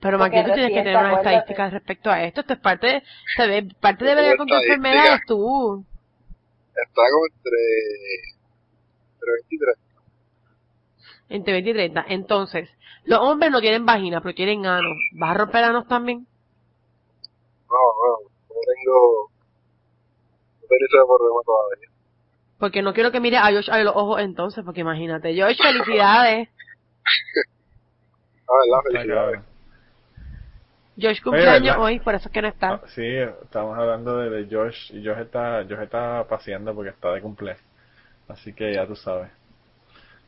Pero Magdiel, tú tienes que tener unas estadísticas respecto a esto. Esto es parte de, se ve, parte de ver con tu enfermedad es tú. Está como entre, entre 23. Entre 20 y 30. Entonces, los hombres no tienen vagina, pero tienen ano. ¿Vas a romper anos también? No, no, no tengo, no tengo ese problema todavía. Porque no quiero que mire a Josh a los ojos entonces, porque imagínate. Josh, felicidades. Ah, Está felicidades. Josh cumpleaños hoy, por eso es que no está. Ah, Sí, estamos hablando de, de Josh y Josh está, Josh está paseando porque está de cumpleaños. Así que ya tú sabes.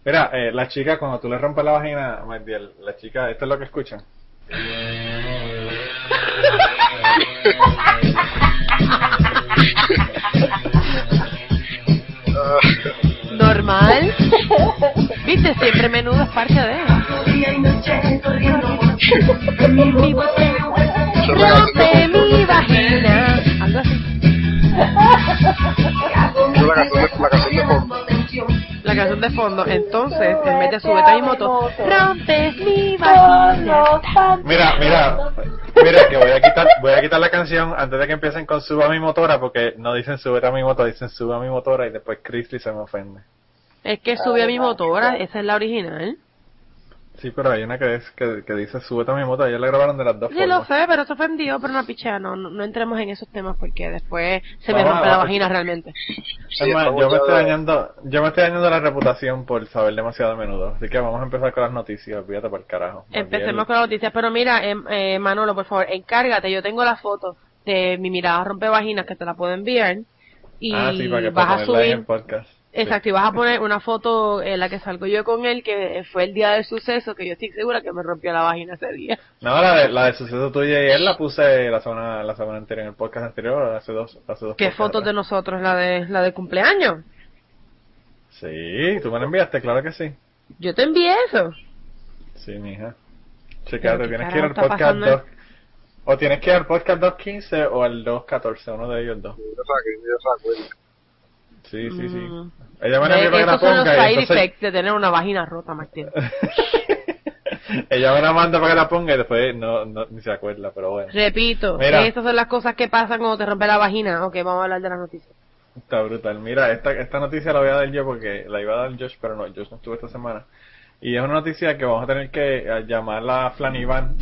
Mira, eh, la chica cuando tú le rompes la vagina, Magdiel, la chica, esto es lo que escuchan. Normal. Viste, siempre menudo es parte de. Rompe mi vagina. Esa es la canción de, la canción de fondo. Entonces, en vez de súbete a mi moto, rompes mi. Mira, mira, mira que voy a quitar, voy a quitar la canción antes de que empiecen con suba mi motora porque no dicen súbete a mi moto, dicen suba mi motora y después Christy se me ofende. Es que sube a mi motora, esa es la original. Sí, pero hay una que, es, que, que dice súbete a mi moto, ellos la grabaron de las dos Sí, lo sé, pero se ofendió, pero una pichea, no, no, no entremos en esos temas porque después se me rompe la vagina realmente. Sí, Es más, yo me estoy dañando, yo me estoy dañando la reputación por saber demasiado a menudo. Así que vamos a empezar con las noticias, olvídate por el carajo. Empecemos con las noticias, pero mira, em, eh, Manolo, por favor, encárgate, yo tengo la foto de mi mirada rompe vaginas que te la puedo enviar y Ah, sí, para que vas para a en subir, podcast. Exacto, y vas a poner una foto en la que salgo yo con él, que fue el día del suceso, que yo estoy segura que me rompió la vagina ese día. No, la de, la de suceso tuya y él la puse la semana, la semana anterior, en el podcast anterior, hace dos, hace dos ¿Qué fotos de nosotros? La de la de cumpleaños. Sí, tú me la enviaste, claro que sí. Yo te envié eso. Sí, mija. Checate, tienes que ir al podcast pasando 2. O tienes que ir al podcast 215 o al 214, uno de ellos dos. Yo saqué, yo saco. Sí, sí, sí. Mm. Ella Ve, envió para que la Esos son los ponga side entonces... effects de tener una vagina rota, Martín. Ella me la manda para que la ponga y después no, no ni se acuerda, pero bueno. Repito, Mira. estas son las cosas que pasan cuando te rompe la vagina. Ok, vamos a hablar de las noticias. Está brutal. Mira, esta, esta noticia la voy a dar yo porque la iba a dar Josh, pero no, Josh no estuvo esta semana. Y es una noticia que vamos a tener que eh, llamar a Flanivan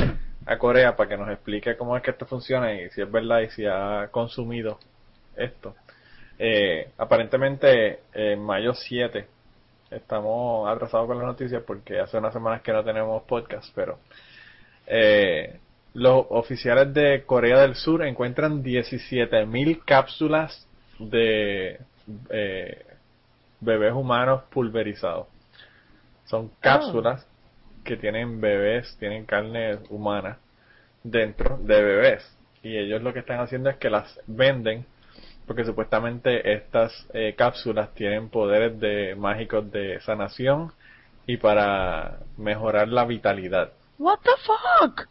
a Corea para que nos explique cómo es que esto funciona y si es verdad y si ha consumido esto. Eh, aparentemente, en mayo 7, estamos atrasados con las noticias porque hace unas semanas que no tenemos podcast, pero eh, los oficiales de Corea del Sur encuentran 17.000 cápsulas de eh, bebés humanos pulverizados. Son cápsulas que tienen bebés, tienen carne humana dentro de bebés. Y ellos lo que están haciendo es que las venden porque supuestamente estas eh, cápsulas tienen poderes de mágicos de sanación y para mejorar la vitalidad. What the fuck?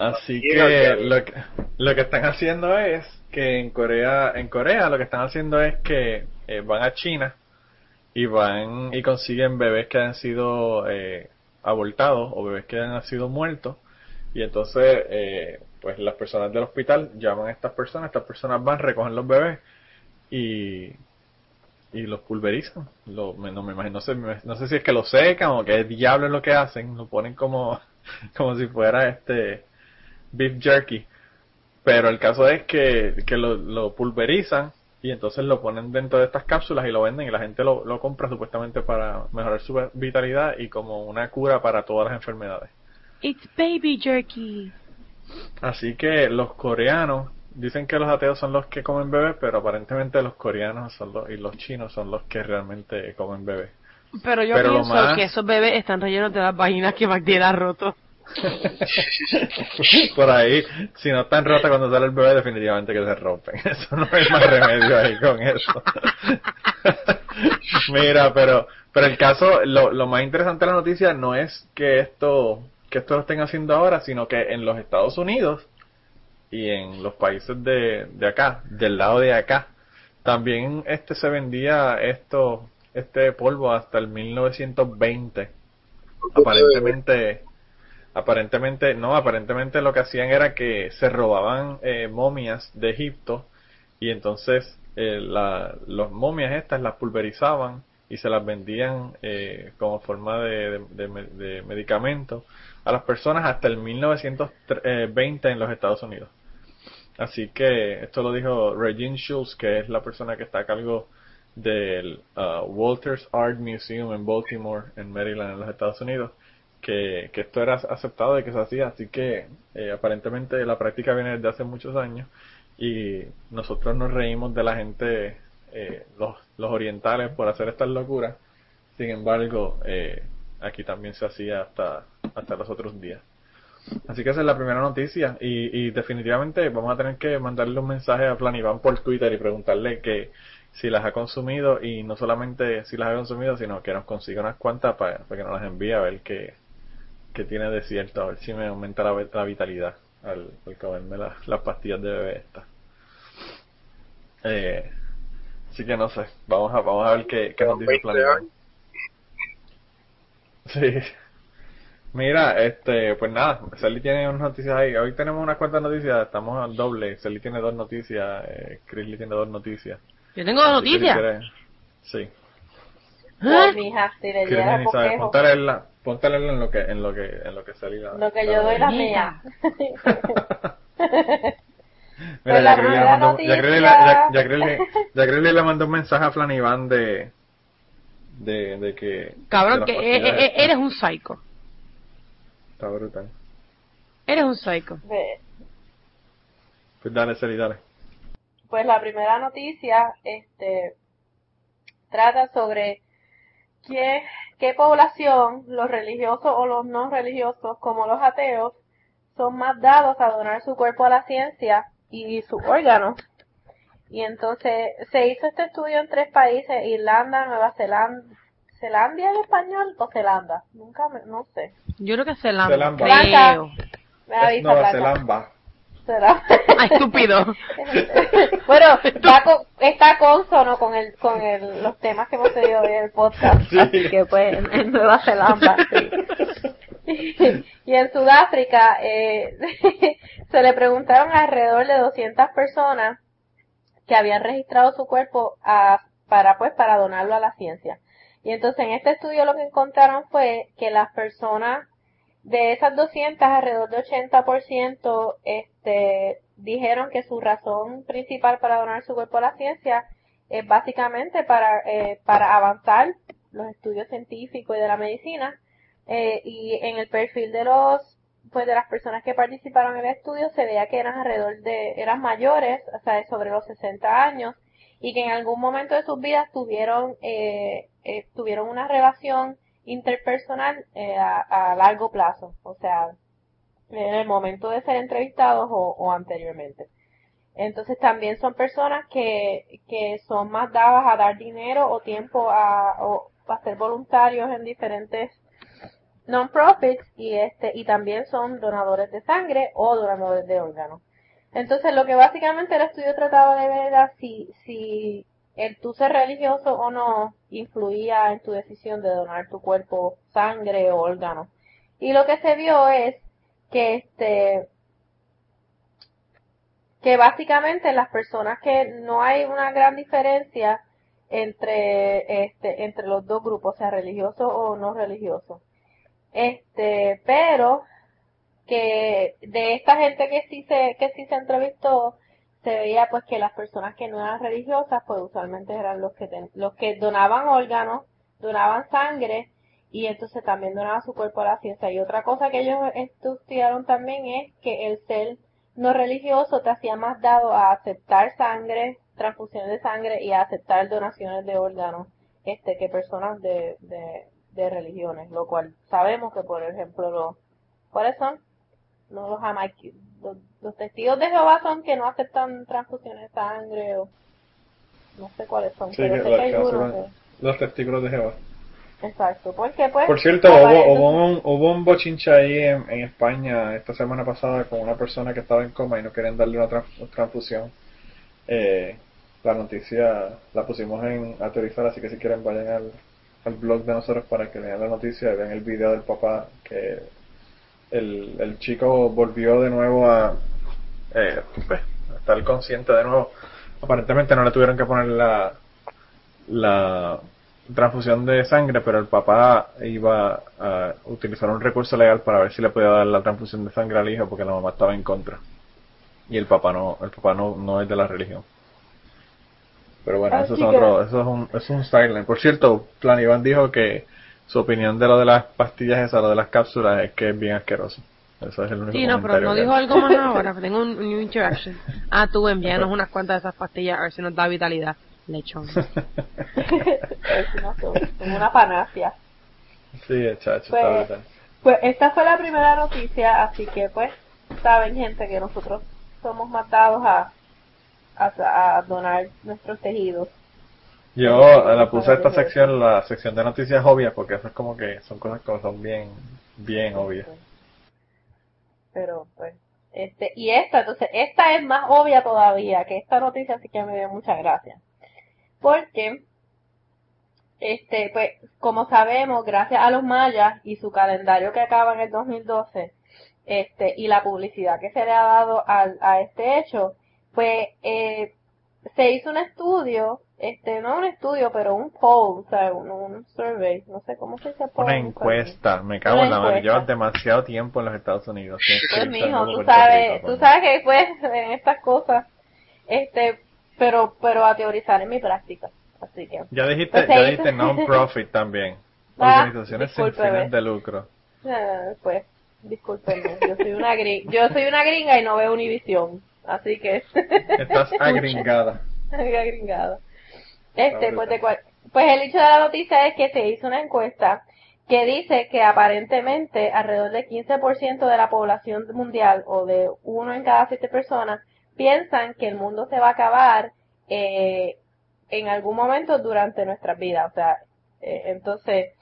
Así que lo que lo que están haciendo es que en Corea en Corea lo que están haciendo es que eh, van a China y van y consiguen bebés que han sido eh, abortados o bebés que han sido muertos y entonces eh, pues las personas del hospital llaman a estas personas estas personas van recogen los bebés y y los pulverizan lo, me- no me imagino no sé, me- no sé si es que lo secan o qué diablo es lo que hacen lo ponen como como si fuera este beef jerky pero el caso es que, que lo, lo pulverizan y entonces lo ponen dentro de estas cápsulas y lo venden y la gente lo, lo compra supuestamente para mejorar su vitalidad y como una cura para todas las enfermedades. It's baby jerky. Así que los coreanos dicen que los ateos son los que comen bebés, pero aparentemente los coreanos son los, y los chinos son los que realmente comen bebés. Pero yo Pero pienso más- que esos bebés están rellenos de las vaginas que Magdiel ha roto. Por ahí, si no están rotas cuando sale el bebé, definitivamente que se rompen. Eso no hay más remedio ahí con eso. Mira, pero pero el caso, lo, lo más interesante de la noticia no es que esto que esto lo estén haciendo ahora, sino que en los Estados Unidos y en los países de, de acá, del lado de acá, también este se vendía esto este polvo hasta el 1920 aparentemente aparentemente no aparentemente lo que hacían era que se robaban eh, momias de Egipto y entonces eh, la, los momias estas las pulverizaban y se las vendían eh, como forma de, de medicamento a las personas hasta el 1920 en los Estados Unidos. Así que esto lo dijo Regine Schultz que es la persona que está a cargo del uh, Walters Art Museum en Baltimore, en Maryland, en los Estados Unidos, que, que esto era aceptado y que se hacía, así que eh, aparentemente la práctica viene desde hace muchos años y nosotros nos reímos de la gente, eh, los, los orientales, por hacer estas locuras, sin embargo, eh, aquí también se hacía hasta, hasta los otros días. Así que esa es la primera noticia y, y definitivamente vamos a tener que mandarle un mensaje a Planivan por Twitter y preguntarle que si las ha consumido y no solamente si las ha consumido, sino que nos consiga unas cuantas para, para que nos las envíe a ver qué, qué tiene de cierto, a ver si me aumenta la, la vitalidad al, al comerme las, las pastillas de bebé estas. Eh, así que no sé, vamos a, vamos a ver qué, qué nos dice 20 Flannery. años. Sí. Mira, este, pues nada, Sally tiene unas noticias ahí. Hoy tenemos unas cuantas noticias, estamos al doble. Sally tiene dos noticias, eh, Chris tiene dos noticias. Yo tengo dos noticias. quieres- Sí. Pues, si le Chris llega ni sabe, poquejo. ponte a leerla, ponte a leerla en lo que, en lo que, en lo que Sally la- Lo que la- yo doy la mía. Mira, Pues la ya Chris le le- mandó un mensaje a Flanivan de, de, de que. Cabrón, de que las e- e- estas. eres un psycho. Está brutal. Eres un psycho. Pues dale, Sally, dale. Pues la primera noticia este, trata sobre qué, qué población, los religiosos o los no religiosos, como los ateos, son más dados a donar su cuerpo a la ciencia y sus órganos. Y entonces se hizo este estudio en tres países, Irlanda, Nueva Zelanda, ¿Zelandia en español o Zelanda? Nunca, me, no sé. Yo creo que es Zelanda. Zelanda. Creo. Me avisa Nueva Blanca. Zelanda. Zelanda. Ay, estúpido. bueno, está, co- está consono con el, con el, los temas que hemos tenido hoy en el podcast. Sí. Así que pues en, en Nueva Zelanda, sí. y en Sudáfrica eh, se le preguntaron a alrededor de 200 personas que habían registrado su cuerpo a- para pues para donarlo a la ciencia. Y entonces en este estudio lo que encontraron fue que las personas de esas 200, alrededor de 80% este, dijeron que su razón principal para donar su cuerpo a la ciencia es básicamente para, eh, para avanzar los estudios científicos y de la medicina. Eh, y en el perfil de los, pues de las personas que participaron en el estudio se veía que eran alrededor de, eran mayores, o sea, sobre los 60 años, y que en algún momento de sus vidas tuvieron, eh, eh, tuvieron una relación interpersonal eh, a, largo plazo, o sea, en el momento de ser entrevistados o, o anteriormente. Entonces también son personas que, que son más dadas a dar dinero o tiempo a, o a ser voluntarios en diferentes non-profits y este y también son donadores de sangre o donadores de órganos. Entonces lo que básicamente el estudio trataba de ver era si, si el tú ser religioso o no influía en tu decisión de donar tu cuerpo, sangre o órgano. Y lo que se vio es que este que básicamente las personas que no hay una gran diferencia entre este entre los dos grupos, sea religioso o no religioso. Este, pero que de esta gente que sí se que sí se entrevistó se veía pues que las personas que no eran religiosas pues usualmente eran los que los que donaban órganos, donaban sangre y entonces también donaban su cuerpo a la ciencia. Y otra cosa que ellos estudiaron también es que el ser no religioso te hacía más dado a aceptar sangre, transfusiones de sangre y a aceptar donaciones de órganos este que personas de, de, religiones, lo cual sabemos que por ejemplo los ¿cuáles son? No los jamaiquí- los, los testigos de Jehová son que no aceptan transfusiones de sangre o no sé cuáles son, Sí, pero que sé que hay uno que- Los testículos de Jehová. exacto, porque pues Por cierto, hubo, hubo, un, hubo un bochinche ahí en, en España esta semana pasada con una persona que estaba en coma y no querían darle una trans- transfusión. Eh, la noticia la pusimos en autorizar, así que si quieren vayan al, al blog de nosotros para que lean la noticia y vean el video del papá que el, el chico volvió de nuevo a eh, pues, a estar consciente de nuevo. Aparentemente no le tuvieron que poner la, la transfusión de sangre, pero el papá iba a utilizar un recurso legal para ver si le podía dar la transfusión de sangre al hijo porque la mamá estaba en contra. Y el papá no, el papá no, no es de la religión. Pero bueno, eso es otro, eso es un, eso es un sideline. Por cierto, Plan Iván dijo que su opinión de lo de las pastillas esas, lo de las cápsulas, es que es bien asqueroso. Eso es el único Sí, no, pero no que dijo algo más ahora. Tengo un, new interaction. Ah, tú envíanos unas cuantas de esas pastillas a ver si nos da vitalidad. Lechón. es una, panacea. sí, chacho, Pues- está brutal. Pues esta fue la primera noticia, así que pues saben gente que nosotros somos más dados a, a, a donar nuestros tejidos. Yo la puse esta sección, la sección de noticias obvias, porque eso es como que son cosas que son bien, bien obvias. Pero pues Este, y esta, entonces, esta es más obvia todavía que esta noticia, así que me dio mucha gracia. Porque, este, pues, como sabemos, gracias a los mayas y su calendario que acaba en el 2012, este, y la publicidad que se le ha dado a, a este hecho, pues, eh, se hizo un estudio, este, no un estudio, pero un poll, o sea, un, un survey, no sé cómo se dice poll. Una en encuesta, me cago Una en la madre. Llevas demasiado tiempo en los Estados Unidos. Pues mijo, tú sabes, Rico, tú sabes que pues en estas cosas, este, pero, pero a teorizar en mi práctica, así que. Ya dijiste, Pues ya dijiste hizo- non-profit también. Ah, Organizaciones sin discúlpeme. fines de lucro. Eh, pues, discúlpenme, yo soy una gringa, yo soy una gringa y no veo Univisión, así que. Estás agringada. agringada. Este, pues, de brutal. cual- pues el hecho de la noticia es que se hizo una encuesta que dice que aparentemente alrededor del 15% de la población mundial o de uno en cada siete personas piensan que el mundo se va a acabar eh, en algún momento durante nuestras vidas. O sea, eh, entonces,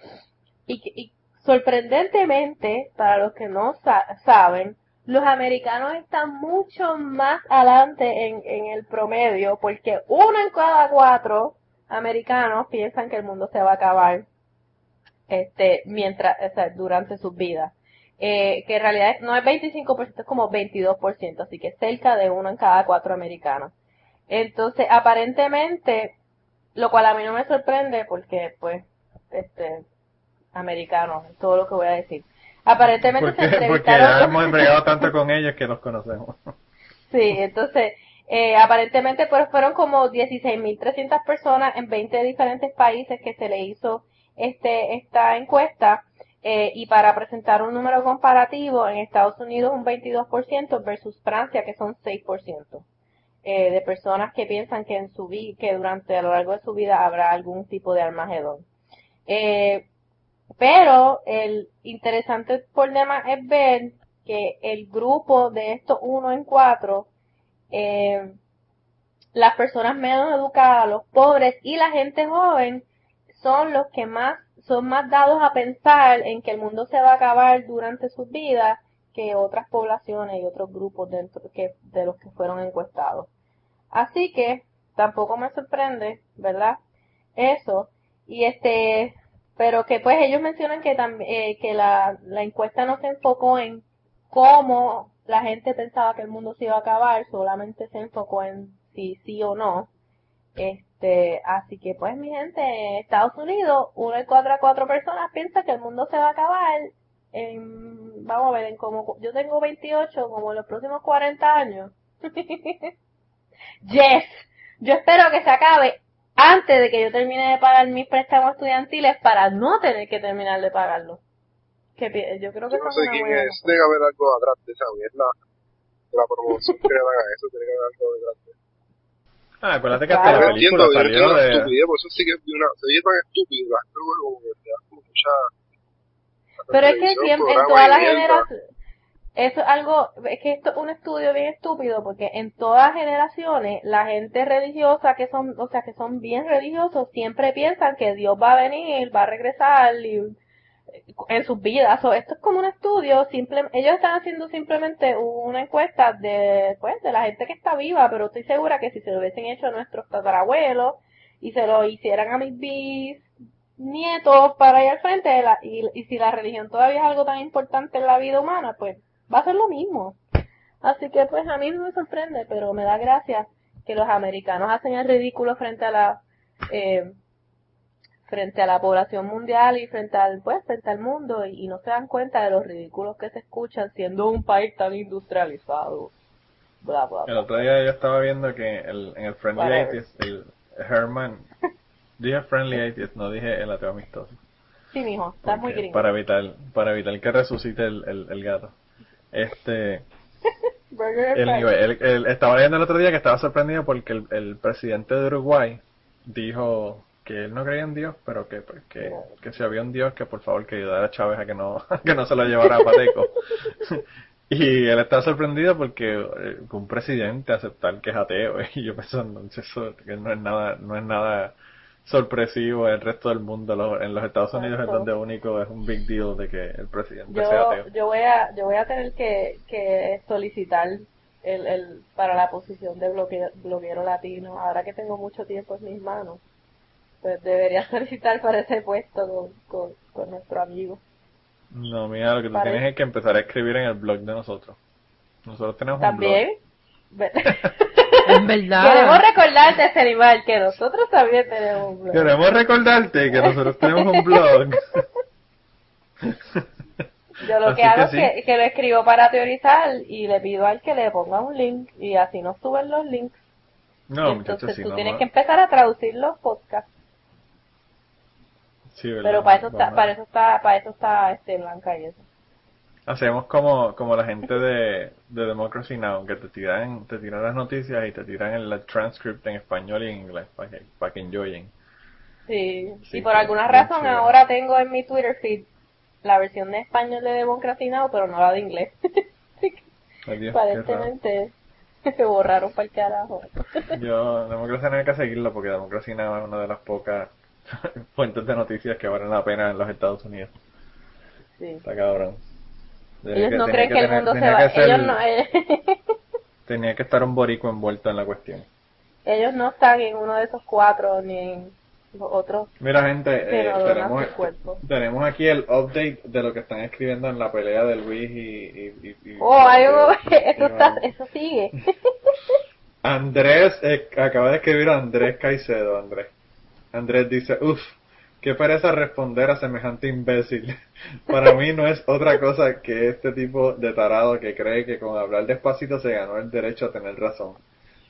y, y sorprendentemente, para los que no sa- saben, los americanos están mucho más adelante en, en el promedio porque uno en cada cuatro americanos piensan que el mundo se va a acabar este mientras o sea, durante sus vidas. Eh, que en realidad no es 25% es como 22% así que cerca de uno en cada cuatro americanos. Entonces aparentemente lo cual a mí no me sorprende porque pues este americanos todo lo que voy a decir. Aparentemente se Porque, porque entrevistaron ya hemos bregado tanto con ellos que los conocemos. Sí, entonces, eh, aparentemente fueron como 16.300 personas en 20 diferentes países que se le hizo este esta encuesta eh, y para presentar un número comparativo, en Estados Unidos un 22% versus Francia que son 6% eh, de personas que piensan que en su que durante a lo largo de su vida habrá algún tipo de Armagedón. Eh, pero el interesante problema es ver que el grupo de estos uno en cuatro, eh, las personas menos educadas, los pobres y la gente joven son los que más son más dados a pensar en que el mundo se va a acabar durante sus vidas que otras poblaciones y otros grupos dentro que, de los que fueron encuestados. Así que tampoco me sorprende, ¿verdad? Eso. Y este, pero que pues ellos mencionan que también que la, la encuesta no se enfocó en cómo la gente pensaba que el mundo se iba a acabar, solamente se enfocó en si sí o no. Este, así que pues mi gente, en Estados Unidos, uno de cuatro a cuatro personas piensa que el mundo se va a acabar en, vamos a ver, en como, yo tengo 28, como en los próximos 40 años. yes, yo espero que se acabe antes de que yo termine de pagar mis préstamos estudiantiles para no tener que terminar de pagarlo. Que yo creo que Yo no sé quién buena es, debe haber algo atrás de esa mierda. De la promoción que le dan a eso, tiene que haber algo detrás de. Ah, acuérdate que Claro. hasta la película yo entiendo salió de... estupidez, por eso sí que una, se oye tan estúpido, la gente luego como que da como mucha... Pero es que siempre, en todas las generaciones, eso es algo, es que esto es un estudio bien estúpido porque en todas generaciones la gente religiosa que son, o sea, que son bien religiosos siempre piensan que Dios va a venir, va a regresar y, en sus vidas. O esto es como un estudio, simple, ellos están haciendo simplemente una encuesta de, pues, de la gente que está viva, pero estoy segura que si se lo hubiesen hecho a nuestros tatarabuelos y se lo hicieran a mis bis nietos para ir al frente la- y, y si la religión todavía es algo tan importante en la vida humana, pues va a ser lo mismo. Así que pues a mí no me sorprende, pero me da gracia que los americanos hacen el ridículo frente a la eh, frente a la población mundial y frente al pues frente al mundo y, y no se dan cuenta de los ridículos que se escuchan siendo un país tan industrializado. Bla bla. El otro día yo estaba viendo que el, en el Friendly Whatever. Atheist, el Herman, dije Friendly Atheist, no dije el ateo amistoso. Sí, mijo, estás muy gringo. Para evitar, para evitar que resucite el, el, el gato. Este, el, Fry. el- el- estaba leyendo el otro día que estaba sorprendido porque el, el presidente de Uruguay dijo que él no creía en Dios, pero que, pues, que, que si había un Dios, que por favor que ayudara a Chávez a que no, que no se lo llevara a Pateco. y él está sorprendido porque eh, un presidente aceptar que es ateo, y yo pensando, eso que no es nada, no es nada sorpresivo el resto del mundo. En los Estados Unidos es donde único es un big deal de que el presidente sea Yo, ateo. yo voy a, yo voy a tener que, que solicitar el, el, para la posición de bloque- bloguero latino. Ahora que tengo mucho tiempo en mis manos, pues debería solicitar para ese puesto con, con, con nuestro amigo. No, mira, lo que tú tienes es que empezar a escribir en el blog de nosotros. Nosotros tenemos También. Ve- Es verdad. Queremos recordarte, ese animal, que nosotros también tenemos un un blog. blog. Queremos recordarte que nosotros tenemos un blog. Yo lo Así que hago que es sí. que, que lo escribo para teorizar y le pido al que le ponga un link y así nos suben los links. No, entonces sí, tú tienes que empezar a traducir los podcasts. Sí, ¿verdad? Pero para eso está, para eso está, para eso está este Blanca y eso. Hacemos como, como la gente de, de Democracy Now, que te tiran, te tiran las noticias y te tiran el transcript en español y en inglés para que, para que enjoyen. Sí. Sí, y por alguna razón chévere. ahora tengo en mi Twitter feed la versión de español de Democracy Now, pero no la de inglés. Aparentemente se borraron para el carajo. Yo, Democracia no hay que seguirlo porque Democracy Now es una de las pocas fuentes de noticias que valen la pena en los Estados Unidos. Sí. Está cabrón. Ellos no creen que el tener- mundo se va. ser- Ellos no, Tenía que estar un borico envuelto en la cuestión. ellos no están en uno de esos cuatro ni en los otros Mira, gente, eh, tenemos, tenemos aquí el update de lo que están escribiendo en la pelea de Luis y... y, y- y- Oh, hay un- eso, está, eso sigue. Andrés, eh, acaba de escribir Andrés Caicedo, Andrés. Andrés dice, uff, qué pereza responder a semejante imbécil. Para mí no es otra cosa que este tipo de tarado que cree que con hablar despacito se ganó el derecho a tener razón.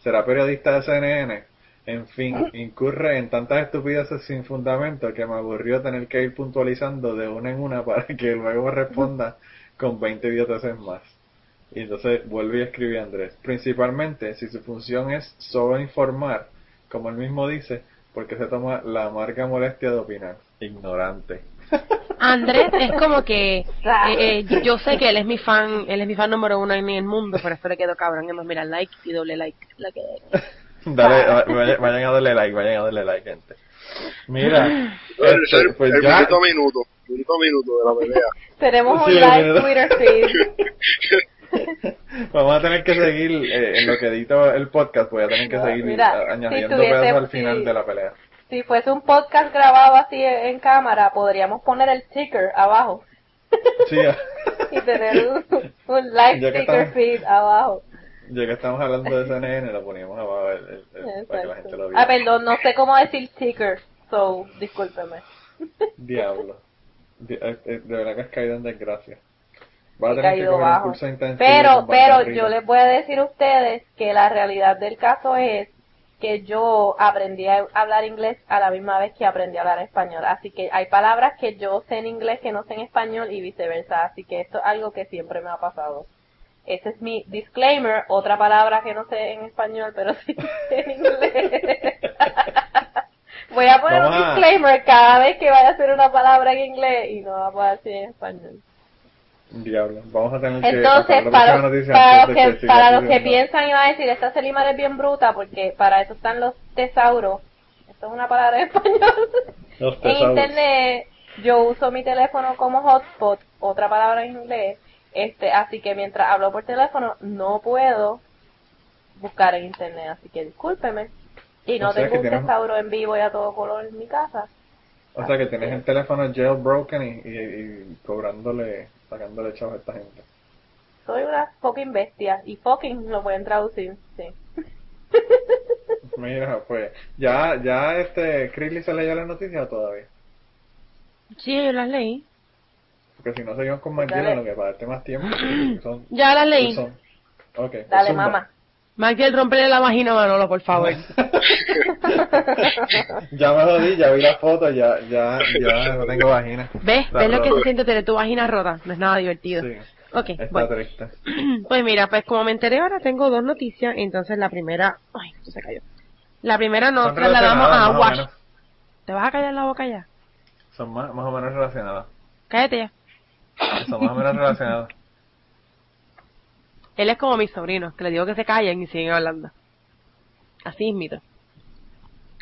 ¿Será periodista de CNN? En fin, incurre en tantas estupideces sin fundamento que me aburrió tener que ir puntualizando de una en una para que luego responda con 20 idioteces más. Y entonces vuelve y escribe Andrés. Principalmente si su función es solo informar, como él mismo dice, porque se toma la amarga molestia de opinar. Ignorante. Andrés es como que eh, eh, yo sé que él es mi fan, él es mi fan número uno en el mundo, por eso le quedó cabrón. Es más, mira, like y doble like. La que... Dale, va- vayan, vayan a darle like, vayan a darle like, gente. Mira, El, este, el- pues el ya, minuto a minuto, minuto a minuto de la pelea. Tenemos un live mira. Twitter feed. vamos a tener que seguir eh, en lo que edito el podcast, voy a tener que No, seguir mira, añadiendo si pedazos al final si- de la pelea. Si fuese un podcast grabado así en cámara, podríamos poner el ticker abajo Sí, y tener un, un live ticker estamos- feed abajo. ya que estamos hablando de CNN, lo poníamos abajo el- el- el- para que la gente lo viera. Ah, perdón, no sé cómo decir ticker, so discúlpeme. Diablo. Di- eh, eh, De verdad que has caído en desgracia. Vas a He tener que caído coger un bajo. Pero, pero yo les voy a decir a ustedes que la realidad del caso es que yo aprendí a hablar inglés a la misma vez que aprendí a hablar español. Así que hay palabras que yo sé en inglés que no sé en español y viceversa. Así que esto es algo que siempre me ha pasado. Ese es mi disclaimer. Otra palabra que no sé en español, pero sí sé en inglés. Voy a poner Vamos un a- disclaimer cada vez que vaya a hacer una palabra en inglés y no va a poder decir en español. Diablo. Vamos a tener que. Entonces, la para, próxima noticia para los que, para los que piensan iba a decir, esta Selimar es bien bruta porque para eso están los tesauros. Esto es una palabra en español. Los en internet yo uso mi teléfono como hotspot, otra palabra en inglés. Este, así que mientras hablo por teléfono no puedo buscar en internet, así que discúlpeme. Y no O sea tengo que un tienes- tesauro en vivo y a todo color en mi casa. O sea que tienes el teléfono jailbroken y, y, y cobrándole, sacándole chavos a esta gente. Soy una fucking bestia y fucking lo pueden traducir, sí. Mira, pues, ya, ya este, Chrisley se leyó las noticias o todavía. Sí, yo las leí. Porque si no seguimos con Dale. lo que para darte más tiempo, son, Ya las leí. son. Ok, pues Dale, mamá. Magdiel, rompele la vagina a Manolo, por favor. ya me jodí, ya vi la foto, ya, ya, ya no tengo vagina. ¿Ves? Está ¿Ves lo que se siente tener tu vagina rota? No es nada divertido. Sí, Ok, está bueno. triste. Pues mira, pues como me enteré ahora tengo dos noticias, entonces la primera... Ay, se cayó. La primera nos trasladamos a Wash. ¿Te vas a callar la boca ya? Son más, más o menos relacionadas. Cállate ya. Son más o menos relacionadas. Él es como mis sobrinos, que le digo que se callen y siguen hablando. Así es mito.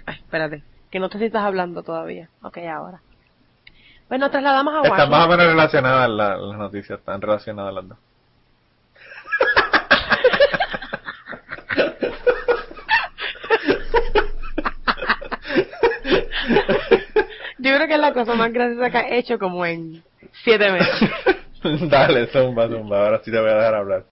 Ay, espérate. Que no te sientas hablando todavía. Ok, ahora. Pues nos trasladamos a Están más o Washington. menos relacionadas la- las noticias, están relacionadas las dos. Yo creo que es la cosa más graciosa que has hecho como en siete meses. Dale, zumba, zumba, ahora sí te voy a dejar hablar.